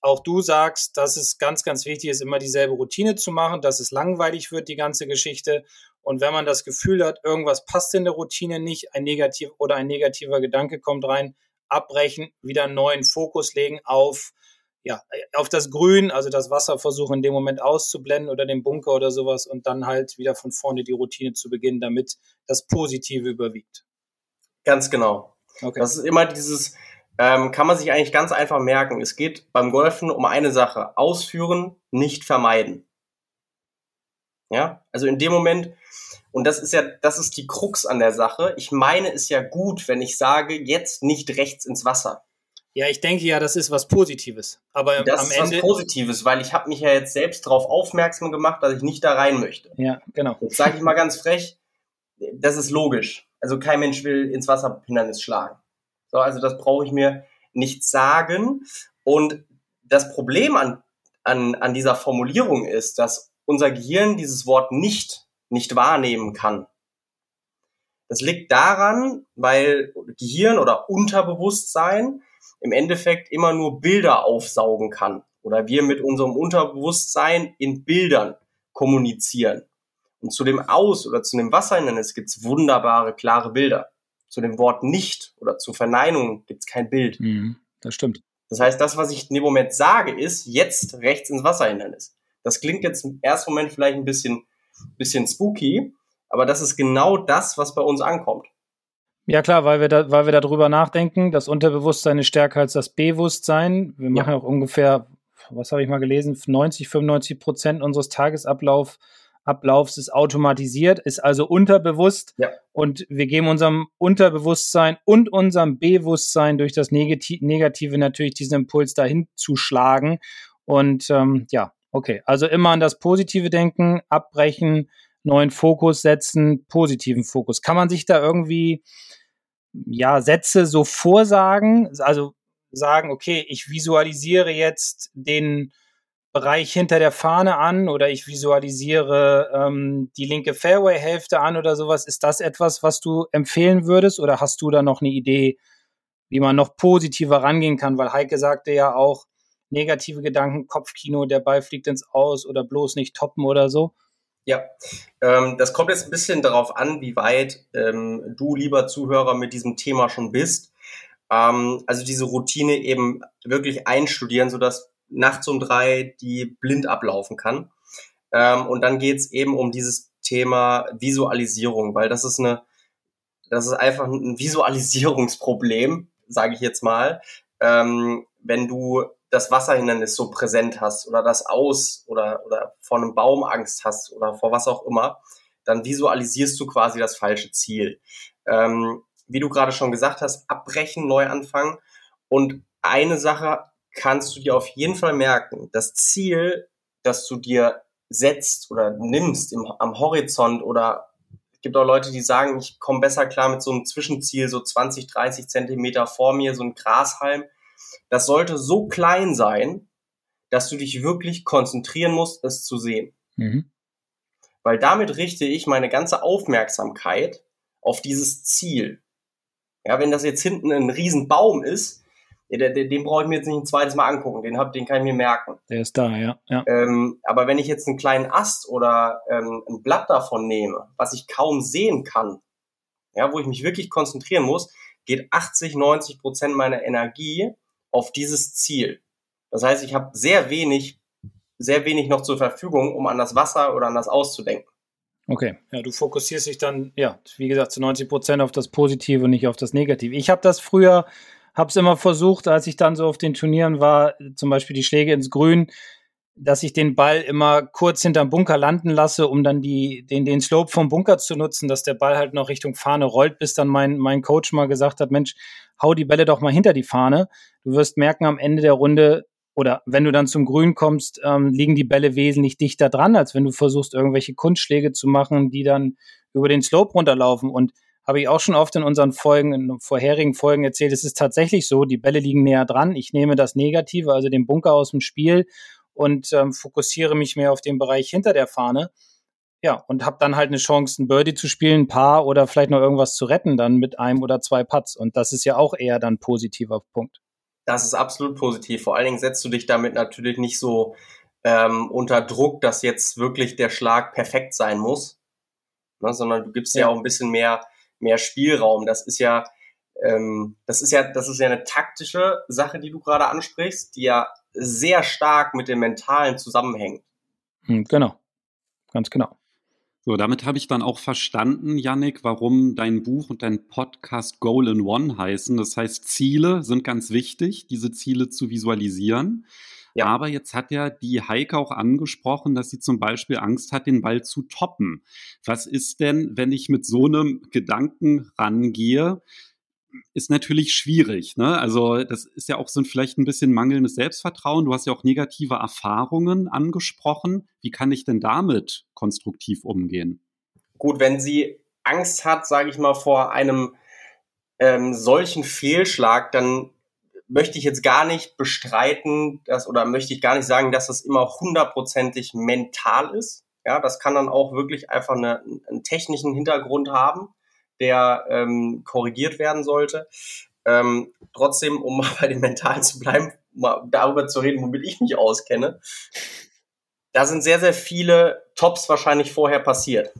auch du sagst, dass es ganz, ganz wichtig ist, immer dieselbe Routine zu machen, dass es langweilig wird, die ganze Geschichte. Und wenn man das Gefühl hat, irgendwas passt in der Routine nicht, ein negativ oder ein negativer Gedanke kommt rein, abbrechen, wieder einen neuen Fokus legen auf ja, auf das Grün, also das Wasser versuchen in dem Moment auszublenden oder den Bunker oder sowas und dann halt wieder von vorne die Routine zu beginnen, damit das Positive überwiegt. Ganz genau. Okay. Das ist immer dieses, ähm, kann man sich eigentlich ganz einfach merken. Es geht beim Golfen um eine Sache. Ausführen, nicht vermeiden. Ja, also in dem Moment, und das ist ja, das ist die Krux an der Sache. Ich meine es ja gut, wenn ich sage, jetzt nicht rechts ins Wasser. Ja, ich denke ja, das ist was Positives. Aber das am ist Ende was Positives, weil ich habe mich ja jetzt selbst darauf aufmerksam gemacht, dass ich nicht da rein möchte. Ja, genau. Jetzt sage ich mal ganz frech, das ist logisch. Also kein Mensch will ins Wasserhindernis schlagen. So, also das brauche ich mir nicht sagen. Und das Problem an, an, an dieser Formulierung ist, dass unser Gehirn dieses Wort nicht nicht wahrnehmen kann. Das liegt daran, weil Gehirn oder Unterbewusstsein im Endeffekt immer nur Bilder aufsaugen kann oder wir mit unserem Unterbewusstsein in Bildern kommunizieren. Und zu dem Aus- oder zu dem Wasserhindernis gibt es wunderbare, klare Bilder. Zu dem Wort nicht oder zur Verneinung gibt es kein Bild. Mhm, das stimmt. Das heißt, das, was ich in dem Moment sage, ist jetzt rechts ins Wasserhindernis. Das klingt jetzt im ersten Moment vielleicht ein bisschen, bisschen spooky, aber das ist genau das, was bei uns ankommt. Ja klar, weil wir, da, weil wir darüber nachdenken, das Unterbewusstsein ist stärker als das Bewusstsein. Wir machen ja. auch ungefähr, was habe ich mal gelesen, 90, 95 Prozent unseres Tagesablaufs Ablaufs ist automatisiert, ist also unterbewusst. Ja. Und wir geben unserem Unterbewusstsein und unserem Bewusstsein durch das Negative natürlich diesen Impuls dahin zu schlagen. Und ähm, ja, okay. Also immer an das Positive denken, abbrechen, neuen Fokus setzen, positiven Fokus. Kann man sich da irgendwie ja Sätze so vorsagen? Also sagen, okay, ich visualisiere jetzt den Bereich hinter der Fahne an oder ich visualisiere ähm, die linke Fairway-Hälfte an oder sowas. Ist das etwas, was du empfehlen würdest oder hast du da noch eine Idee, wie man noch positiver rangehen kann? Weil Heike sagte ja auch, negative Gedanken, Kopfkino, der Ball fliegt ins Aus oder bloß nicht toppen oder so. Ja, ähm, das kommt jetzt ein bisschen darauf an, wie weit ähm, du, lieber Zuhörer, mit diesem Thema schon bist. Ähm, also diese Routine eben wirklich einstudieren, sodass nachts um drei die blind ablaufen kann. Ähm, und dann geht's eben um dieses Thema Visualisierung, weil das ist eine, das ist einfach ein Visualisierungsproblem, [laughs] sage ich jetzt mal. Ähm, wenn du das Wasserhindernis so präsent hast oder das Aus oder, oder vor einem Baum Angst hast oder vor was auch immer, dann visualisierst du quasi das falsche Ziel. Ähm, wie du gerade schon gesagt hast, abbrechen, neu anfangen. Und eine Sache kannst du dir auf jeden Fall merken. Das Ziel, das du dir setzt oder nimmst im, am Horizont oder es gibt auch Leute, die sagen, ich komme besser klar mit so einem Zwischenziel, so 20, 30 Zentimeter vor mir, so ein Grashalm. Das sollte so klein sein, dass du dich wirklich konzentrieren musst, es zu sehen. Mhm. Weil damit richte ich meine ganze Aufmerksamkeit auf dieses Ziel. Ja, wenn das jetzt hinten ein Riesenbaum ist, den, den brauche ich mir jetzt nicht ein zweites Mal angucken, den, hab, den kann ich mir merken. Der ist da, ja. ja. Ähm, aber wenn ich jetzt einen kleinen Ast oder ähm, ein Blatt davon nehme, was ich kaum sehen kann, ja, wo ich mich wirklich konzentrieren muss, geht 80, 90 Prozent meiner Energie auf dieses Ziel. Das heißt, ich habe sehr wenig, sehr wenig noch zur Verfügung, um an das Wasser oder an das auszudenken. Okay, ja, du fokussierst dich dann, ja, wie gesagt, zu 90 Prozent auf das Positive und nicht auf das Negative. Ich habe das früher habe es immer versucht, als ich dann so auf den Turnieren war, zum Beispiel die Schläge ins Grün, dass ich den Ball immer kurz hinterm Bunker landen lasse, um dann die, den, den Slope vom Bunker zu nutzen, dass der Ball halt noch Richtung Fahne rollt, bis dann mein, mein Coach mal gesagt hat, Mensch, hau die Bälle doch mal hinter die Fahne. Du wirst merken, am Ende der Runde oder wenn du dann zum Grün kommst, ähm, liegen die Bälle wesentlich dichter dran, als wenn du versuchst, irgendwelche Kunstschläge zu machen, die dann über den Slope runterlaufen. Und habe ich auch schon oft in unseren Folgen, in vorherigen Folgen erzählt, es ist tatsächlich so, die Bälle liegen näher dran. Ich nehme das Negative, also den Bunker aus dem Spiel und ähm, fokussiere mich mehr auf den Bereich hinter der Fahne. Ja, und habe dann halt eine Chance, ein Birdie zu spielen, ein Paar oder vielleicht noch irgendwas zu retten, dann mit einem oder zwei Putts. Und das ist ja auch eher dann positiver Punkt. Das ist absolut positiv. Vor allen Dingen setzt du dich damit natürlich nicht so ähm, unter Druck, dass jetzt wirklich der Schlag perfekt sein muss, ne, sondern du gibst ja. ja auch ein bisschen mehr mehr Spielraum. Das ist ja, ähm, das ist ja, das ist ja eine taktische Sache, die du gerade ansprichst, die ja sehr stark mit dem Mentalen zusammenhängt. Hm, genau, ganz genau. So, damit habe ich dann auch verstanden, Yannick, warum dein Buch und dein Podcast Goal in One heißen. Das heißt, Ziele sind ganz wichtig, diese Ziele zu visualisieren. Ja. Aber jetzt hat ja die Heike auch angesprochen, dass sie zum Beispiel Angst hat, den Ball zu toppen. Was ist denn, wenn ich mit so einem Gedanken rangehe? Ist natürlich schwierig. Ne? Also das ist ja auch so ein, vielleicht ein bisschen mangelndes Selbstvertrauen. Du hast ja auch negative Erfahrungen angesprochen. Wie kann ich denn damit konstruktiv umgehen? Gut, wenn sie Angst hat, sage ich mal, vor einem ähm, solchen Fehlschlag, dann möchte ich jetzt gar nicht bestreiten, dass, oder möchte ich gar nicht sagen, dass das immer hundertprozentig mental ist. Ja, das kann dann auch wirklich einfach eine, einen technischen Hintergrund haben, der ähm, korrigiert werden sollte. Ähm, trotzdem, um mal bei dem Mentalen zu bleiben, mal darüber zu reden, womit ich mich auskenne, da sind sehr, sehr viele Tops wahrscheinlich vorher passiert.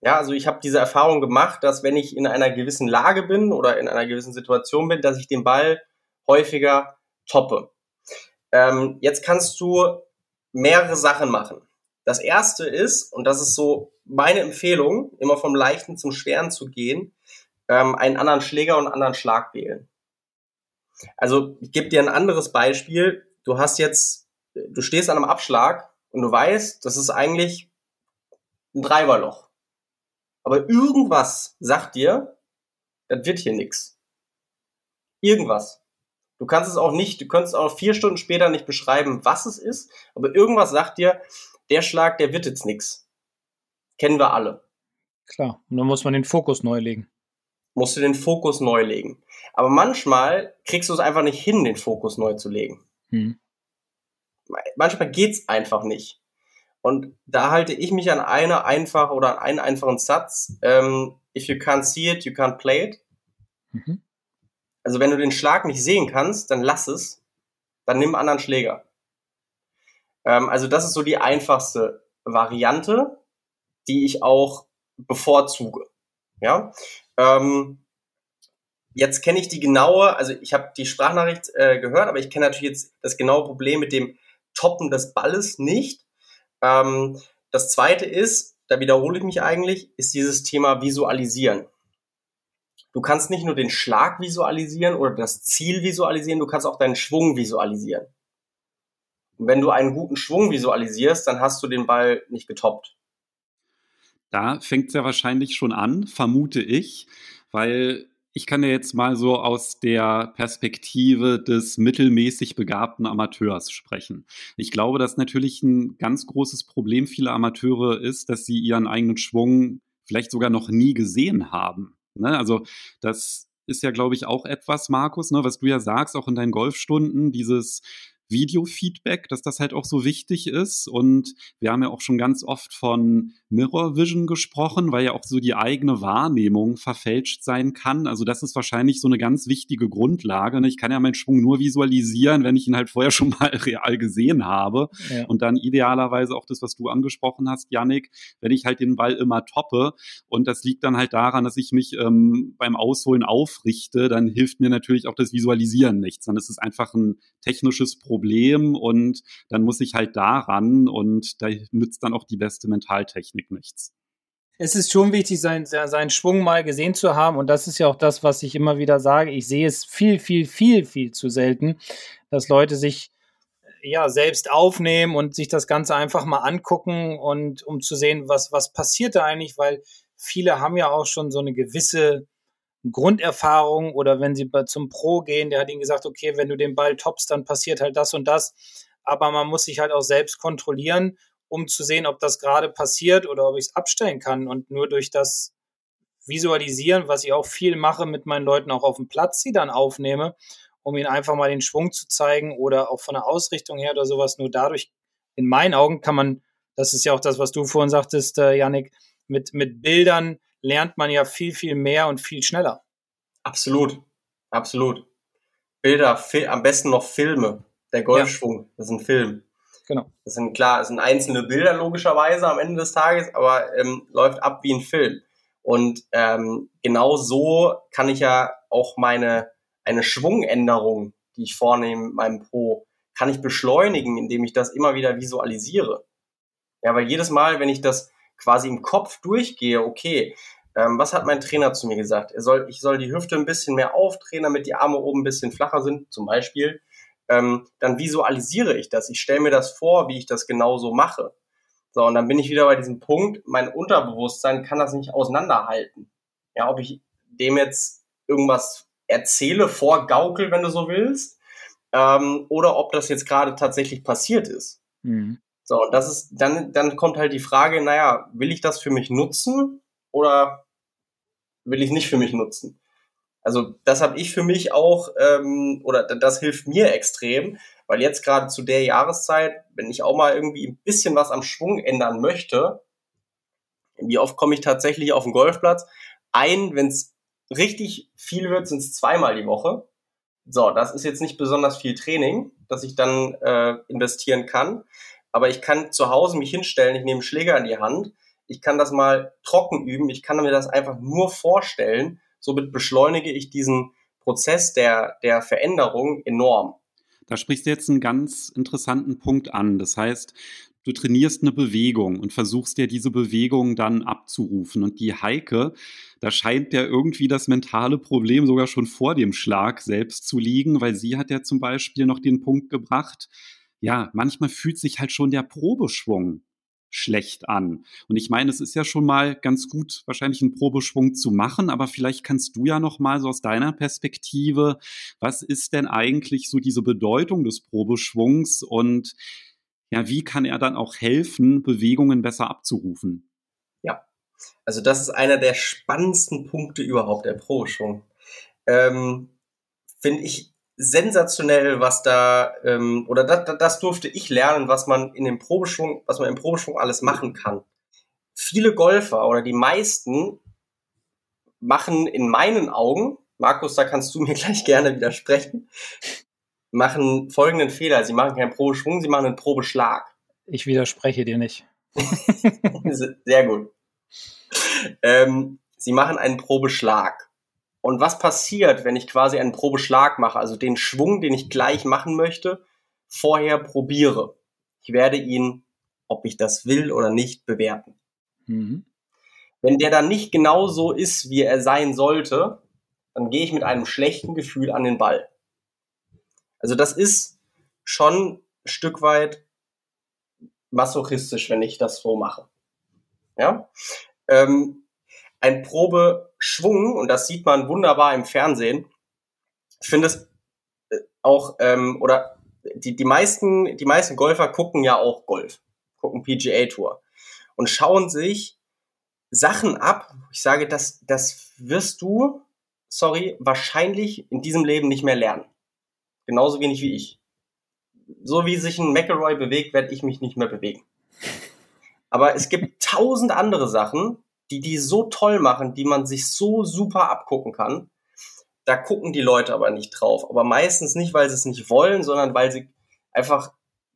Ja, also ich habe diese Erfahrung gemacht, dass wenn ich in einer gewissen Lage bin oder in einer gewissen Situation bin, dass ich den Ball häufiger toppe. Ähm, jetzt kannst du mehrere Sachen machen. Das erste ist, und das ist so meine Empfehlung, immer vom Leichten zum Schweren zu gehen, ähm, einen anderen Schläger und einen anderen Schlag wählen. Also ich gebe dir ein anderes Beispiel. Du hast jetzt, du stehst an einem Abschlag und du weißt, das ist eigentlich ein Treiberloch. Aber irgendwas sagt dir, das wird hier nix. Irgendwas. Du kannst es auch nicht, du kannst auch vier Stunden später nicht beschreiben, was es ist, aber irgendwas sagt dir, der Schlag, der wird jetzt nix. Kennen wir alle. Klar, und dann muss man den Fokus neu legen. Musst du den Fokus neu legen. Aber manchmal kriegst du es einfach nicht hin, den Fokus neu zu legen. Hm. Manchmal geht's einfach nicht. Und da halte ich mich an eine einfache oder an einen einfachen Satz. Ähm, if you can't see it, you can't play it. Mhm. Also wenn du den Schlag nicht sehen kannst, dann lass es. Dann nimm einen anderen Schläger. Ähm, also das ist so die einfachste Variante, die ich auch bevorzuge. Ja. Ähm, jetzt kenne ich die genaue, also ich habe die Sprachnachricht äh, gehört, aber ich kenne natürlich jetzt das genaue Problem mit dem Toppen des Balles nicht. Ähm, das zweite ist, da wiederhole ich mich eigentlich, ist dieses Thema Visualisieren. Du kannst nicht nur den Schlag visualisieren oder das Ziel visualisieren, du kannst auch deinen Schwung visualisieren. Und wenn du einen guten Schwung visualisierst, dann hast du den Ball nicht getoppt. Da fängt es ja wahrscheinlich schon an, vermute ich, weil ich kann ja jetzt mal so aus der Perspektive des mittelmäßig begabten Amateurs sprechen. Ich glaube, dass natürlich ein ganz großes Problem vieler Amateure ist, dass sie ihren eigenen Schwung vielleicht sogar noch nie gesehen haben. Ne? Also das ist ja, glaube ich, auch etwas, Markus, ne, was du ja sagst, auch in deinen Golfstunden, dieses Video-Feedback, dass das halt auch so wichtig ist. Und wir haben ja auch schon ganz oft von Mirror Vision gesprochen, weil ja auch so die eigene Wahrnehmung verfälscht sein kann. Also das ist wahrscheinlich so eine ganz wichtige Grundlage. Ne? Ich kann ja meinen Schwung nur visualisieren, wenn ich ihn halt vorher schon mal [laughs] real gesehen habe. Ja. Und dann idealerweise auch das, was du angesprochen hast, Yannick, wenn ich halt den Ball immer toppe. Und das liegt dann halt daran, dass ich mich ähm, beim Ausholen aufrichte, dann hilft mir natürlich auch das Visualisieren nichts. Dann ist es einfach ein technisches Problem Problem und dann muss ich halt daran und da nützt dann auch die beste Mentaltechnik nichts. Es ist schon wichtig, seinen, seinen Schwung mal gesehen zu haben und das ist ja auch das, was ich immer wieder sage. Ich sehe es viel, viel, viel, viel zu selten, dass Leute sich ja selbst aufnehmen und sich das Ganze einfach mal angucken und um zu sehen, was, was passiert da eigentlich, weil viele haben ja auch schon so eine gewisse Grunderfahrung oder wenn sie zum Pro gehen, der hat ihnen gesagt, okay, wenn du den Ball toppst, dann passiert halt das und das. Aber man muss sich halt auch selbst kontrollieren, um zu sehen, ob das gerade passiert oder ob ich es abstellen kann. Und nur durch das Visualisieren, was ich auch viel mache mit meinen Leuten auch auf dem Platz, sie dann aufnehme, um ihnen einfach mal den Schwung zu zeigen oder auch von der Ausrichtung her oder sowas. Nur dadurch, in meinen Augen, kann man, das ist ja auch das, was du vorhin sagtest, äh, Yannick, mit, mit Bildern lernt man ja viel, viel mehr und viel schneller. Absolut, absolut. Bilder, am besten noch Filme. Der Golfschwung, ja. das ist ein Film. Genau. Das sind klar, das sind einzelne Bilder logischerweise am Ende des Tages, aber ähm, läuft ab wie ein Film. Und ähm, genau so kann ich ja auch meine eine Schwungänderung, die ich vornehme mit meinem Pro, kann ich beschleunigen, indem ich das immer wieder visualisiere. Ja, weil jedes Mal, wenn ich das quasi im Kopf durchgehe, okay, ähm, was hat mein Trainer zu mir gesagt? Er soll, ich soll die Hüfte ein bisschen mehr aufdrehen, damit die Arme oben ein bisschen flacher sind, zum Beispiel. Ähm, dann visualisiere ich das. Ich stelle mir das vor, wie ich das genauso mache. So, und dann bin ich wieder bei diesem Punkt, mein Unterbewusstsein kann das nicht auseinanderhalten. Ja, ob ich dem jetzt irgendwas erzähle, vorgaukel, wenn du so willst, ähm, oder ob das jetzt gerade tatsächlich passiert ist. Mhm. So, und das ist, dann, dann kommt halt die Frage, naja, will ich das für mich nutzen oder will ich nicht für mich nutzen? Also das habe ich für mich auch, ähm, oder das hilft mir extrem, weil jetzt gerade zu der Jahreszeit, wenn ich auch mal irgendwie ein bisschen was am Schwung ändern möchte, wie oft komme ich tatsächlich auf den Golfplatz? Ein, wenn es richtig viel wird, sind es zweimal die Woche. So, das ist jetzt nicht besonders viel Training, das ich dann äh, investieren kann. Aber ich kann zu Hause mich hinstellen, ich nehme Schläger in die Hand, ich kann das mal trocken üben, ich kann mir das einfach nur vorstellen. Somit beschleunige ich diesen Prozess der, der Veränderung enorm. Da sprichst du jetzt einen ganz interessanten Punkt an. Das heißt, du trainierst eine Bewegung und versuchst dir diese Bewegung dann abzurufen. Und die Heike, da scheint ja irgendwie das mentale Problem sogar schon vor dem Schlag selbst zu liegen, weil sie hat ja zum Beispiel noch den Punkt gebracht, ja, manchmal fühlt sich halt schon der Probeschwung schlecht an. Und ich meine, es ist ja schon mal ganz gut, wahrscheinlich einen Probeschwung zu machen, aber vielleicht kannst du ja noch mal so aus deiner Perspektive, was ist denn eigentlich so diese Bedeutung des Probeschwungs und ja, wie kann er dann auch helfen, Bewegungen besser abzurufen? Ja, also das ist einer der spannendsten Punkte überhaupt, der Probeschwung. Ähm, Finde ich sensationell, was da, ähm, oder das, das durfte ich lernen, was man in dem Probeschwung, was man im Probeschwung alles machen kann. Viele Golfer oder die meisten machen in meinen Augen, Markus, da kannst du [laughs] mir gleich gerne widersprechen, machen folgenden Fehler. Sie machen keinen Probeschwung, sie machen einen Probeschlag. Ich widerspreche dir nicht. [laughs] Sehr gut. Ähm, sie machen einen Probeschlag. Und was passiert, wenn ich quasi einen Probeschlag mache, also den Schwung, den ich gleich machen möchte, vorher probiere? Ich werde ihn, ob ich das will oder nicht, bewerten. Mhm. Wenn der dann nicht genau so ist, wie er sein sollte, dann gehe ich mit einem schlechten Gefühl an den Ball. Also das ist schon ein Stück weit masochistisch, wenn ich das so mache. Ja? Ähm, ein Probeschwung, und das sieht man wunderbar im Fernsehen. Ich finde es äh, auch, ähm, oder die, die, meisten, die meisten Golfer gucken ja auch Golf, gucken PGA Tour und schauen sich Sachen ab. Ich sage, das, das wirst du, sorry, wahrscheinlich in diesem Leben nicht mehr lernen. Genauso wenig wie ich. So wie sich ein McElroy bewegt, werde ich mich nicht mehr bewegen. Aber es gibt tausend andere Sachen, die die so toll machen, die man sich so super abgucken kann. Da gucken die Leute aber nicht drauf. Aber meistens nicht, weil sie es nicht wollen, sondern weil sie einfach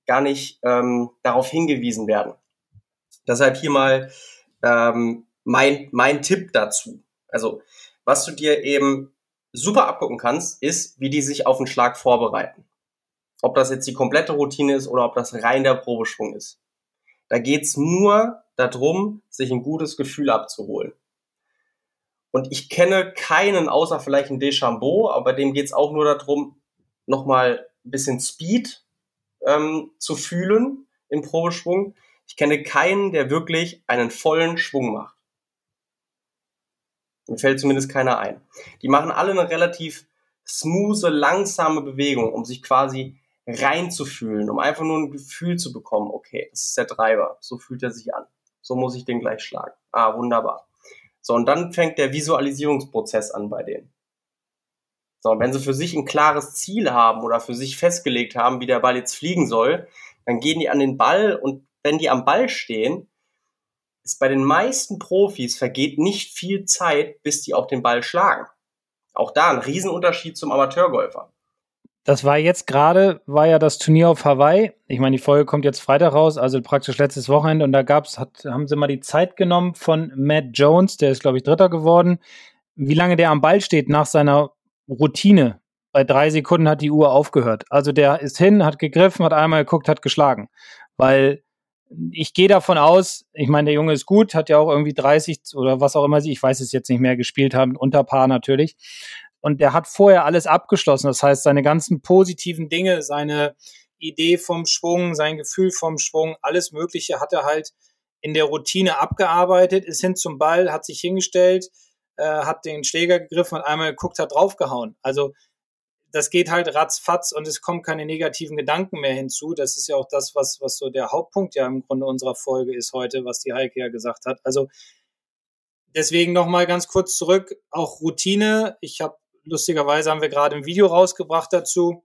gar nicht ähm, darauf hingewiesen werden. Deshalb hier mal ähm, mein, mein Tipp dazu. Also, was du dir eben super abgucken kannst, ist, wie die sich auf den Schlag vorbereiten. Ob das jetzt die komplette Routine ist oder ob das rein der Probeschwung ist. Da geht's nur darum, sich ein gutes Gefühl abzuholen. Und ich kenne keinen, außer vielleicht ein Deschambeau, aber dem geht's auch nur darum, nochmal ein bisschen Speed ähm, zu fühlen im Probeschwung. Ich kenne keinen, der wirklich einen vollen Schwung macht. Mir fällt zumindest keiner ein. Die machen alle eine relativ smooth, langsame Bewegung, um sich quasi reinzufühlen, um einfach nur ein Gefühl zu bekommen, okay, das ist der Treiber, so fühlt er sich an. So muss ich den gleich schlagen. Ah, wunderbar. So, und dann fängt der Visualisierungsprozess an bei denen. So, und wenn sie für sich ein klares Ziel haben oder für sich festgelegt haben, wie der Ball jetzt fliegen soll, dann gehen die an den Ball und wenn die am Ball stehen, ist bei den meisten Profis vergeht nicht viel Zeit, bis die auch den Ball schlagen. Auch da ein Riesenunterschied zum Amateurgolfer. Das war jetzt gerade, war ja das Turnier auf Hawaii. Ich meine, die Folge kommt jetzt Freitag raus, also praktisch letztes Wochenende. Und da gab's, hat, haben sie mal die Zeit genommen von Matt Jones, der ist, glaube ich, Dritter geworden, wie lange der am Ball steht nach seiner Routine. Bei drei Sekunden hat die Uhr aufgehört. Also der ist hin, hat gegriffen, hat einmal geguckt, hat geschlagen. Weil ich gehe davon aus, ich meine, der Junge ist gut, hat ja auch irgendwie 30 oder was auch immer sie, ich weiß es jetzt nicht mehr, gespielt haben, unter Paar natürlich und der hat vorher alles abgeschlossen. Das heißt, seine ganzen positiven Dinge, seine Idee vom Schwung, sein Gefühl vom Schwung, alles Mögliche hat er halt in der Routine abgearbeitet, ist hin zum Ball, hat sich hingestellt, äh, hat den Schläger gegriffen und einmal geguckt, hat draufgehauen. Also das geht halt ratzfatz und es kommen keine negativen Gedanken mehr hinzu. Das ist ja auch das, was, was so der Hauptpunkt ja im Grunde unserer Folge ist heute, was die Heike ja gesagt hat. Also deswegen nochmal ganz kurz zurück, auch Routine. Ich habe lustigerweise haben wir gerade ein Video rausgebracht dazu,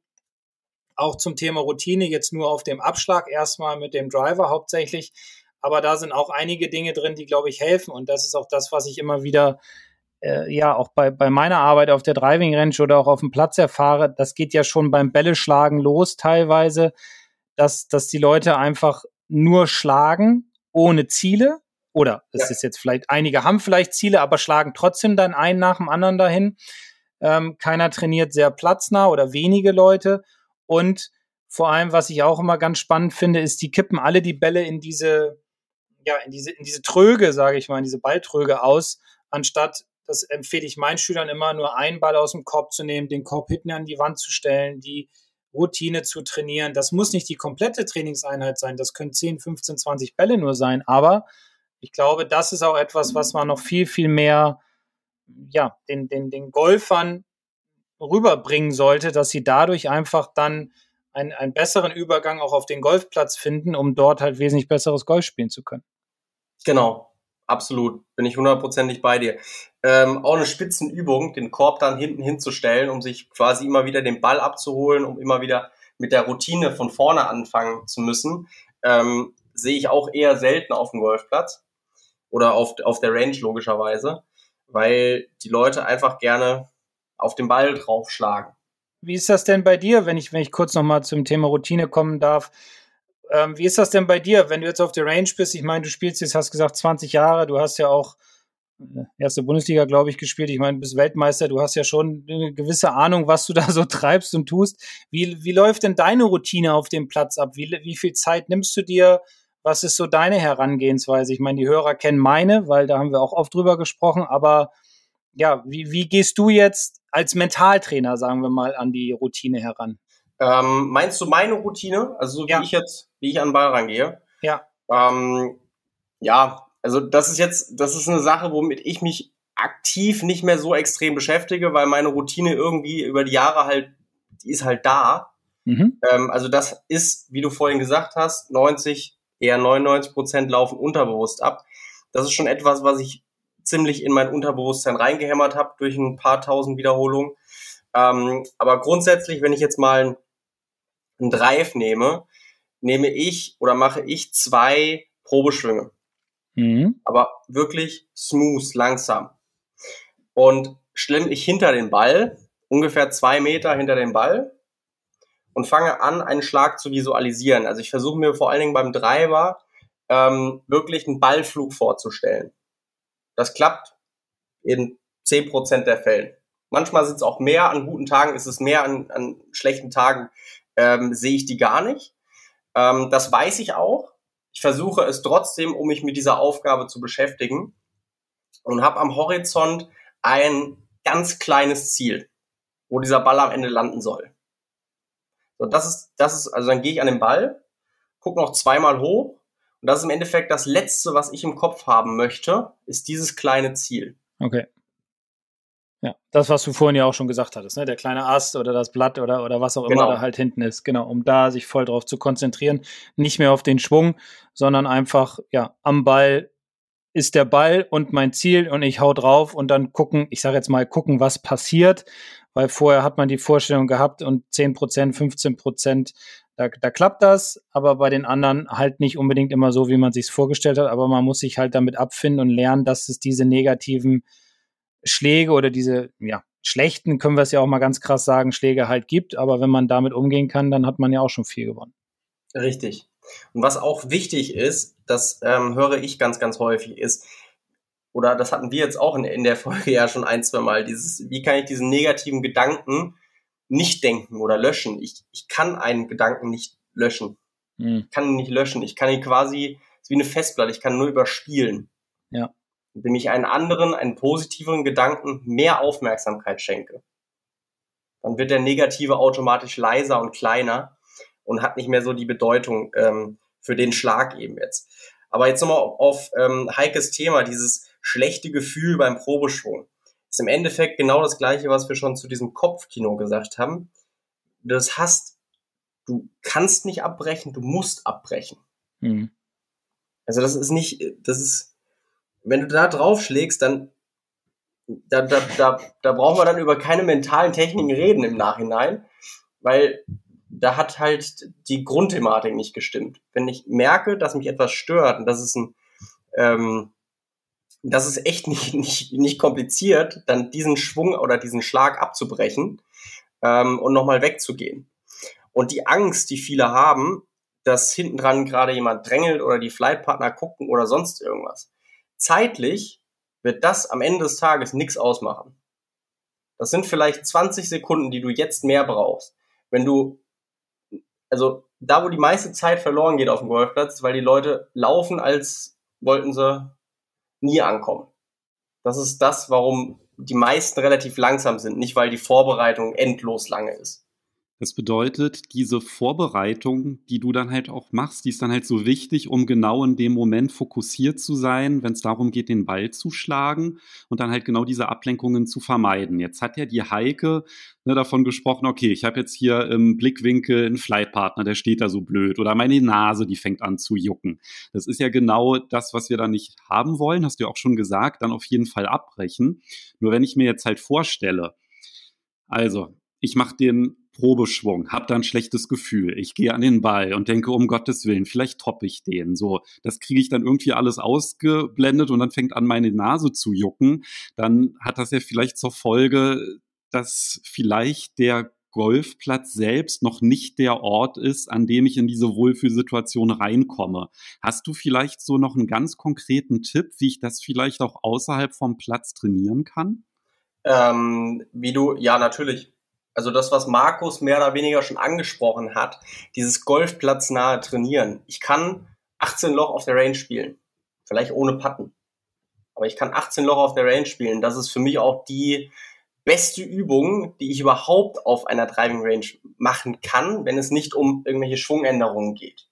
auch zum Thema Routine, jetzt nur auf dem Abschlag erstmal mit dem Driver hauptsächlich. Aber da sind auch einige Dinge drin, die, glaube ich, helfen. Und das ist auch das, was ich immer wieder, äh, ja, auch bei, bei meiner Arbeit auf der Driving Range oder auch auf dem Platz erfahre. Das geht ja schon beim Bälleschlagen los teilweise, dass, dass die Leute einfach nur schlagen ohne Ziele. Oder es ja. ist jetzt vielleicht, einige haben vielleicht Ziele, aber schlagen trotzdem dann einen nach dem anderen dahin. Ähm, keiner trainiert sehr platznah oder wenige Leute. Und vor allem, was ich auch immer ganz spannend finde, ist, die kippen alle die Bälle in diese, ja, in diese, in diese Tröge, sage ich mal, in diese Balltröge aus, anstatt, das empfehle ich meinen Schülern immer, nur einen Ball aus dem Korb zu nehmen, den Korb hinten an die Wand zu stellen, die Routine zu trainieren. Das muss nicht die komplette Trainingseinheit sein, das können 10, 15, 20 Bälle nur sein, aber ich glaube, das ist auch etwas, was man noch viel, viel mehr, ja, den, den, den Golfern rüberbringen sollte, dass sie dadurch einfach dann einen, einen besseren Übergang auch auf den Golfplatz finden, um dort halt wesentlich besseres Golf spielen zu können. Genau, absolut. Bin ich hundertprozentig bei dir. Ähm, auch eine Spitzenübung, den Korb dann hinten hinzustellen, um sich quasi immer wieder den Ball abzuholen, um immer wieder mit der Routine von vorne anfangen zu müssen, ähm, sehe ich auch eher selten auf dem Golfplatz oder auf, auf der Range logischerweise, weil die Leute einfach gerne auf den Ball draufschlagen. Wie ist das denn bei dir, wenn ich, wenn ich kurz nochmal zum Thema Routine kommen darf? Ähm, wie ist das denn bei dir, wenn du jetzt auf der Range bist? Ich meine, du spielst jetzt, hast gesagt, 20 Jahre, du hast ja auch äh, erste Bundesliga, glaube ich, gespielt. Ich meine, du bist Weltmeister, du hast ja schon eine gewisse Ahnung, was du da so [laughs] treibst und tust. Wie, wie läuft denn deine Routine auf dem Platz ab? Wie, wie viel Zeit nimmst du dir? Was ist so deine Herangehensweise? Ich meine, die Hörer kennen meine, weil da haben wir auch oft drüber gesprochen, aber ja, wie, wie gehst du jetzt als Mentaltrainer, sagen wir mal, an die Routine heran? Ähm, meinst du meine Routine? Also so wie ja. ich jetzt, wie ich an den Ball rangehe? Ja. Ähm, ja, also das ist jetzt, das ist eine Sache, womit ich mich aktiv nicht mehr so extrem beschäftige, weil meine Routine irgendwie über die Jahre halt, die ist halt da. Mhm. Ähm, also das ist, wie du vorhin gesagt hast, 90, eher 99 Prozent laufen unterbewusst ab. Das ist schon etwas, was ich ziemlich in mein Unterbewusstsein reingehämmert habe durch ein paar tausend Wiederholungen. Ähm, aber grundsätzlich, wenn ich jetzt mal einen Drive nehme, nehme ich oder mache ich zwei Probeschwünge. Mhm. Aber wirklich smooth, langsam. Und stelle mich hinter den Ball, ungefähr zwei Meter hinter den Ball und fange an, einen Schlag zu visualisieren. Also ich versuche mir vor allen Dingen beim Driver ähm, wirklich einen Ballflug vorzustellen. Das klappt in 10% der Fällen. Manchmal sind es auch mehr, an guten Tagen ist es mehr, an, an schlechten Tagen ähm, sehe ich die gar nicht. Ähm, das weiß ich auch. Ich versuche es trotzdem, um mich mit dieser Aufgabe zu beschäftigen und habe am Horizont ein ganz kleines Ziel, wo dieser Ball am Ende landen soll. So, das ist, das ist, also dann gehe ich an den Ball, gucke noch zweimal hoch und das ist im Endeffekt das Letzte, was ich im Kopf haben möchte, ist dieses kleine Ziel. Okay. Ja, das, was du vorhin ja auch schon gesagt hattest, ne? der kleine Ast oder das Blatt oder, oder was auch genau. immer da halt hinten ist. Genau, um da sich voll drauf zu konzentrieren. Nicht mehr auf den Schwung, sondern einfach, ja, am Ball ist der Ball und mein Ziel und ich hau drauf und dann gucken, ich sage jetzt mal, gucken, was passiert, weil vorher hat man die Vorstellung gehabt und 10 Prozent, 15 Prozent da, da klappt das, aber bei den anderen halt nicht unbedingt immer so, wie man sich vorgestellt hat. Aber man muss sich halt damit abfinden und lernen, dass es diese negativen Schläge oder diese, ja, schlechten, können wir es ja auch mal ganz krass sagen, Schläge halt gibt. Aber wenn man damit umgehen kann, dann hat man ja auch schon viel gewonnen. Richtig. Und was auch wichtig ist, das ähm, höre ich ganz, ganz häufig, ist, oder das hatten wir jetzt auch in, in der [laughs] Folge ja schon ein, zwei Mal, dieses, wie kann ich diesen negativen Gedanken nicht denken oder löschen. Ich, ich kann einen Gedanken nicht löschen. Hm. Ich kann ihn nicht löschen. Ich kann ihn quasi, wie eine Festplatte, ich kann nur überspielen. Ja. Indem ich einen anderen, einen positiveren Gedanken mehr Aufmerksamkeit schenke. Dann wird der negative automatisch leiser und kleiner und hat nicht mehr so die Bedeutung ähm, für den Schlag eben jetzt. Aber jetzt nochmal auf ähm, Heikes Thema, dieses schlechte Gefühl beim Probeschwung ist im Endeffekt genau das Gleiche, was wir schon zu diesem Kopfkino gesagt haben. Das hast, du kannst nicht abbrechen, du musst abbrechen. Mhm. Also das ist nicht, das ist, wenn du da draufschlägst, dann da, da, da, da brauchen wir dann über keine mentalen Techniken reden im Nachhinein, weil da hat halt die Grundthematik nicht gestimmt. Wenn ich merke, dass mich etwas stört und das ist ein, ähm, das ist echt nicht, [laughs] nicht, nicht kompliziert, dann diesen Schwung oder diesen Schlag abzubrechen ähm, und nochmal wegzugehen. Und die Angst, die viele haben, dass hinten dran gerade jemand drängelt oder die Flightpartner gucken oder sonst irgendwas. Zeitlich wird das am Ende des Tages nichts ausmachen. Das sind vielleicht 20 Sekunden, die du jetzt mehr brauchst. Wenn du, also da, wo die meiste Zeit verloren geht auf dem Golfplatz, weil die Leute laufen, als wollten sie nie ankommen. Das ist das, warum die meisten relativ langsam sind, nicht weil die Vorbereitung endlos lange ist. Das bedeutet, diese Vorbereitung, die du dann halt auch machst, die ist dann halt so wichtig, um genau in dem Moment fokussiert zu sein, wenn es darum geht, den Ball zu schlagen und dann halt genau diese Ablenkungen zu vermeiden. Jetzt hat ja die Heike ne, davon gesprochen, okay, ich habe jetzt hier im Blickwinkel einen Flightpartner, der steht da so blöd oder meine Nase, die fängt an zu jucken. Das ist ja genau das, was wir da nicht haben wollen, hast du ja auch schon gesagt, dann auf jeden Fall abbrechen. Nur wenn ich mir jetzt halt vorstelle, also ich mache den Probeschwung, habe da ein schlechtes Gefühl. Ich gehe an den Ball und denke, um Gottes Willen, vielleicht toppe ich den. So, das kriege ich dann irgendwie alles ausgeblendet und dann fängt an, meine Nase zu jucken. Dann hat das ja vielleicht zur Folge, dass vielleicht der Golfplatz selbst noch nicht der Ort ist, an dem ich in diese Wohlfühlsituation reinkomme. Hast du vielleicht so noch einen ganz konkreten Tipp, wie ich das vielleicht auch außerhalb vom Platz trainieren kann? Ähm, wie du, ja, natürlich also das, was Markus mehr oder weniger schon angesprochen hat, dieses Golfplatznahe Trainieren. Ich kann 18 Loch auf der Range spielen, vielleicht ohne Patten, aber ich kann 18 Loch auf der Range spielen. Das ist für mich auch die beste Übung, die ich überhaupt auf einer Driving Range machen kann, wenn es nicht um irgendwelche Schwungänderungen geht.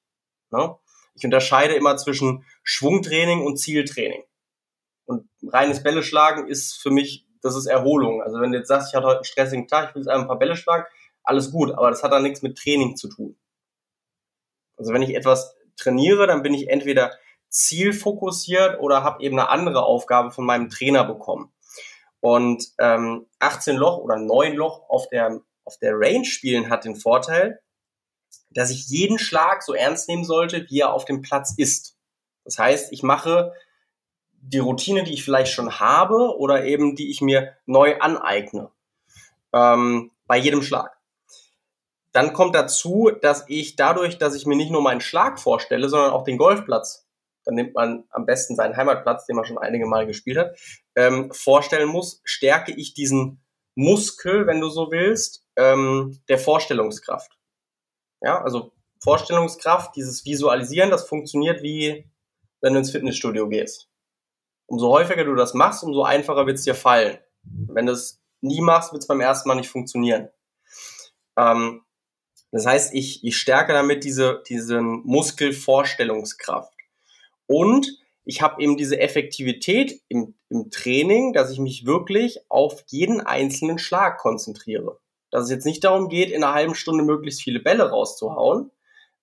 Ne? Ich unterscheide immer zwischen Schwungtraining und Zieltraining. Und reines Bälle schlagen ist für mich das ist Erholung. Also wenn du jetzt sagst, ich hatte heute einen stressigen Tag, ich will jetzt ein paar Bälle schlagen, alles gut, aber das hat dann nichts mit Training zu tun. Also wenn ich etwas trainiere, dann bin ich entweder zielfokussiert oder habe eben eine andere Aufgabe von meinem Trainer bekommen. Und ähm, 18 Loch oder 9 Loch auf der, auf der Range spielen hat den Vorteil, dass ich jeden Schlag so ernst nehmen sollte, wie er auf dem Platz ist. Das heißt, ich mache die Routine, die ich vielleicht schon habe oder eben die ich mir neu aneigne ähm, bei jedem Schlag. Dann kommt dazu, dass ich dadurch, dass ich mir nicht nur meinen Schlag vorstelle, sondern auch den Golfplatz, dann nimmt man am besten seinen Heimatplatz, den man schon einige Mal gespielt hat, ähm, vorstellen muss, stärke ich diesen Muskel, wenn du so willst, ähm, der Vorstellungskraft. Ja, also Vorstellungskraft, dieses Visualisieren, das funktioniert wie wenn du ins Fitnessstudio gehst umso häufiger du das machst, umso einfacher wird es dir fallen. Wenn du es nie machst, wird es beim ersten Mal nicht funktionieren. Ähm, das heißt, ich, ich stärke damit diese, diese Muskelvorstellungskraft. Und ich habe eben diese Effektivität im, im Training, dass ich mich wirklich auf jeden einzelnen Schlag konzentriere. Dass es jetzt nicht darum geht, in einer halben Stunde möglichst viele Bälle rauszuhauen,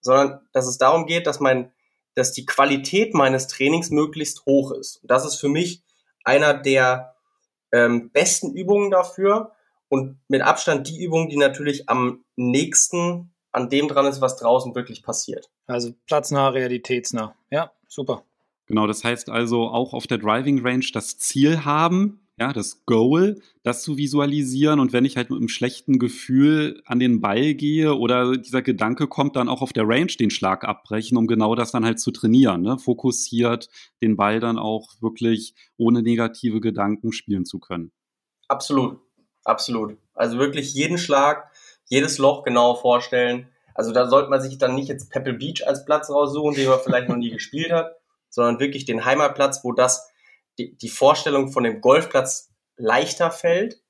sondern dass es darum geht, dass mein dass die Qualität meines Trainings möglichst hoch ist. Und das ist für mich einer der ähm, besten Übungen dafür und mit Abstand die Übung, die natürlich am nächsten an dem dran ist, was draußen wirklich passiert. Also platznah, realitätsnah. Ja, super. Genau, das heißt also auch auf der Driving Range das Ziel haben, ja, das Goal, das zu visualisieren. Und wenn ich halt mit einem schlechten Gefühl an den Ball gehe oder dieser Gedanke kommt, dann auch auf der Range den Schlag abbrechen, um genau das dann halt zu trainieren, ne? fokussiert den Ball dann auch wirklich ohne negative Gedanken spielen zu können. Absolut, absolut. Also wirklich jeden Schlag, jedes Loch genau vorstellen. Also da sollte man sich dann nicht jetzt Pebble Beach als Platz raussuchen, den man vielleicht noch nie [laughs] gespielt hat, sondern wirklich den Heimatplatz, wo das die, die Vorstellung von dem Golfplatz leichter fällt.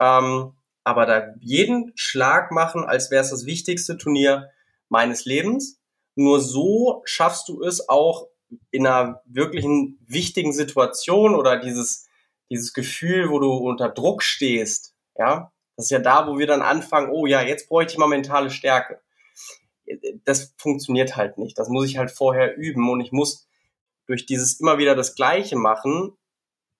Ähm, aber da jeden Schlag machen, als wäre es das wichtigste Turnier meines Lebens. Nur so schaffst du es auch in einer wirklichen wichtigen Situation oder dieses, dieses Gefühl, wo du unter Druck stehst, ja, das ist ja da, wo wir dann anfangen, oh ja, jetzt bräuchte ich mal mentale Stärke. Das funktioniert halt nicht. Das muss ich halt vorher üben und ich muss durch dieses immer wieder das Gleiche machen,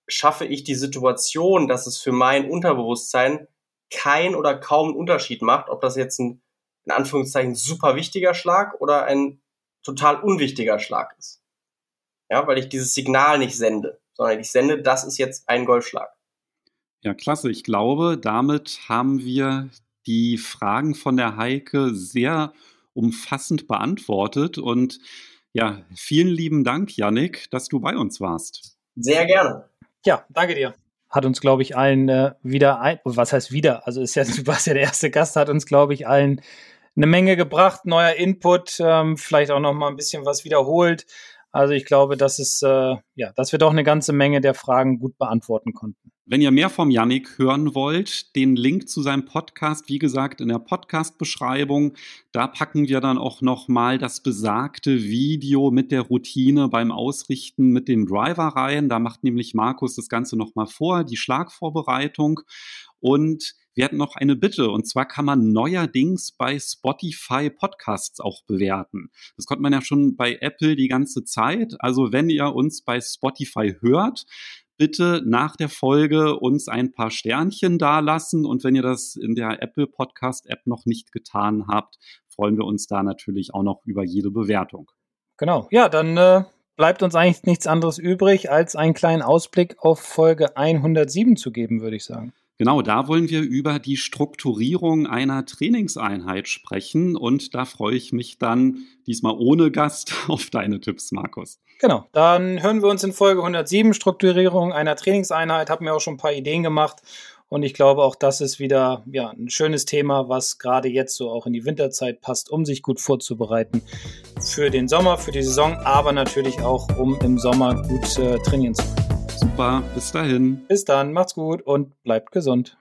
schaffe ich die Situation, dass es für mein Unterbewusstsein kein oder kaum einen Unterschied macht, ob das jetzt ein in Anführungszeichen super wichtiger Schlag oder ein total unwichtiger Schlag ist. Ja, weil ich dieses Signal nicht sende, sondern ich sende, das ist jetzt ein Golfschlag. Ja, klasse. Ich glaube, damit haben wir die Fragen von der Heike sehr umfassend beantwortet. Und ja, vielen lieben Dank, Yannick, dass du bei uns warst. Sehr gerne. Ja, danke dir. Hat uns, glaube ich, allen äh, wieder ein, was heißt wieder? Also ist ja, [laughs] du warst ja der erste Gast, hat uns, glaube ich, allen eine Menge gebracht, neuer Input, ähm, vielleicht auch noch mal ein bisschen was wiederholt. Also ich glaube, dass es, äh, ja, dass wir doch eine ganze Menge der Fragen gut beantworten konnten. Wenn ihr mehr vom Yannick hören wollt, den Link zu seinem Podcast, wie gesagt, in der Podcast-Beschreibung. Da packen wir dann auch nochmal das besagte Video mit der Routine beim Ausrichten mit dem Driver rein. Da macht nämlich Markus das Ganze nochmal vor, die Schlagvorbereitung. Und wir hatten noch eine Bitte und zwar kann man neuerdings bei Spotify Podcasts auch bewerten. Das konnte man ja schon bei Apple die ganze Zeit. Also wenn ihr uns bei Spotify hört, bitte nach der Folge uns ein paar Sternchen dalassen und wenn ihr das in der Apple Podcast App noch nicht getan habt, freuen wir uns da natürlich auch noch über jede Bewertung. Genau. Ja, dann äh, bleibt uns eigentlich nichts anderes übrig, als einen kleinen Ausblick auf Folge 107 zu geben, würde ich sagen. Genau, da wollen wir über die Strukturierung einer Trainingseinheit sprechen und da freue ich mich dann diesmal ohne Gast [laughs] auf deine Tipps, Markus. Genau, dann hören wir uns in Folge 107 Strukturierung einer Trainingseinheit. Haben mir auch schon ein paar Ideen gemacht und ich glaube auch, das ist wieder ja, ein schönes Thema, was gerade jetzt so auch in die Winterzeit passt, um sich gut vorzubereiten für den Sommer, für die Saison, aber natürlich auch, um im Sommer gut äh, trainieren zu können. Super, bis dahin. Bis dann, macht's gut und bleibt gesund.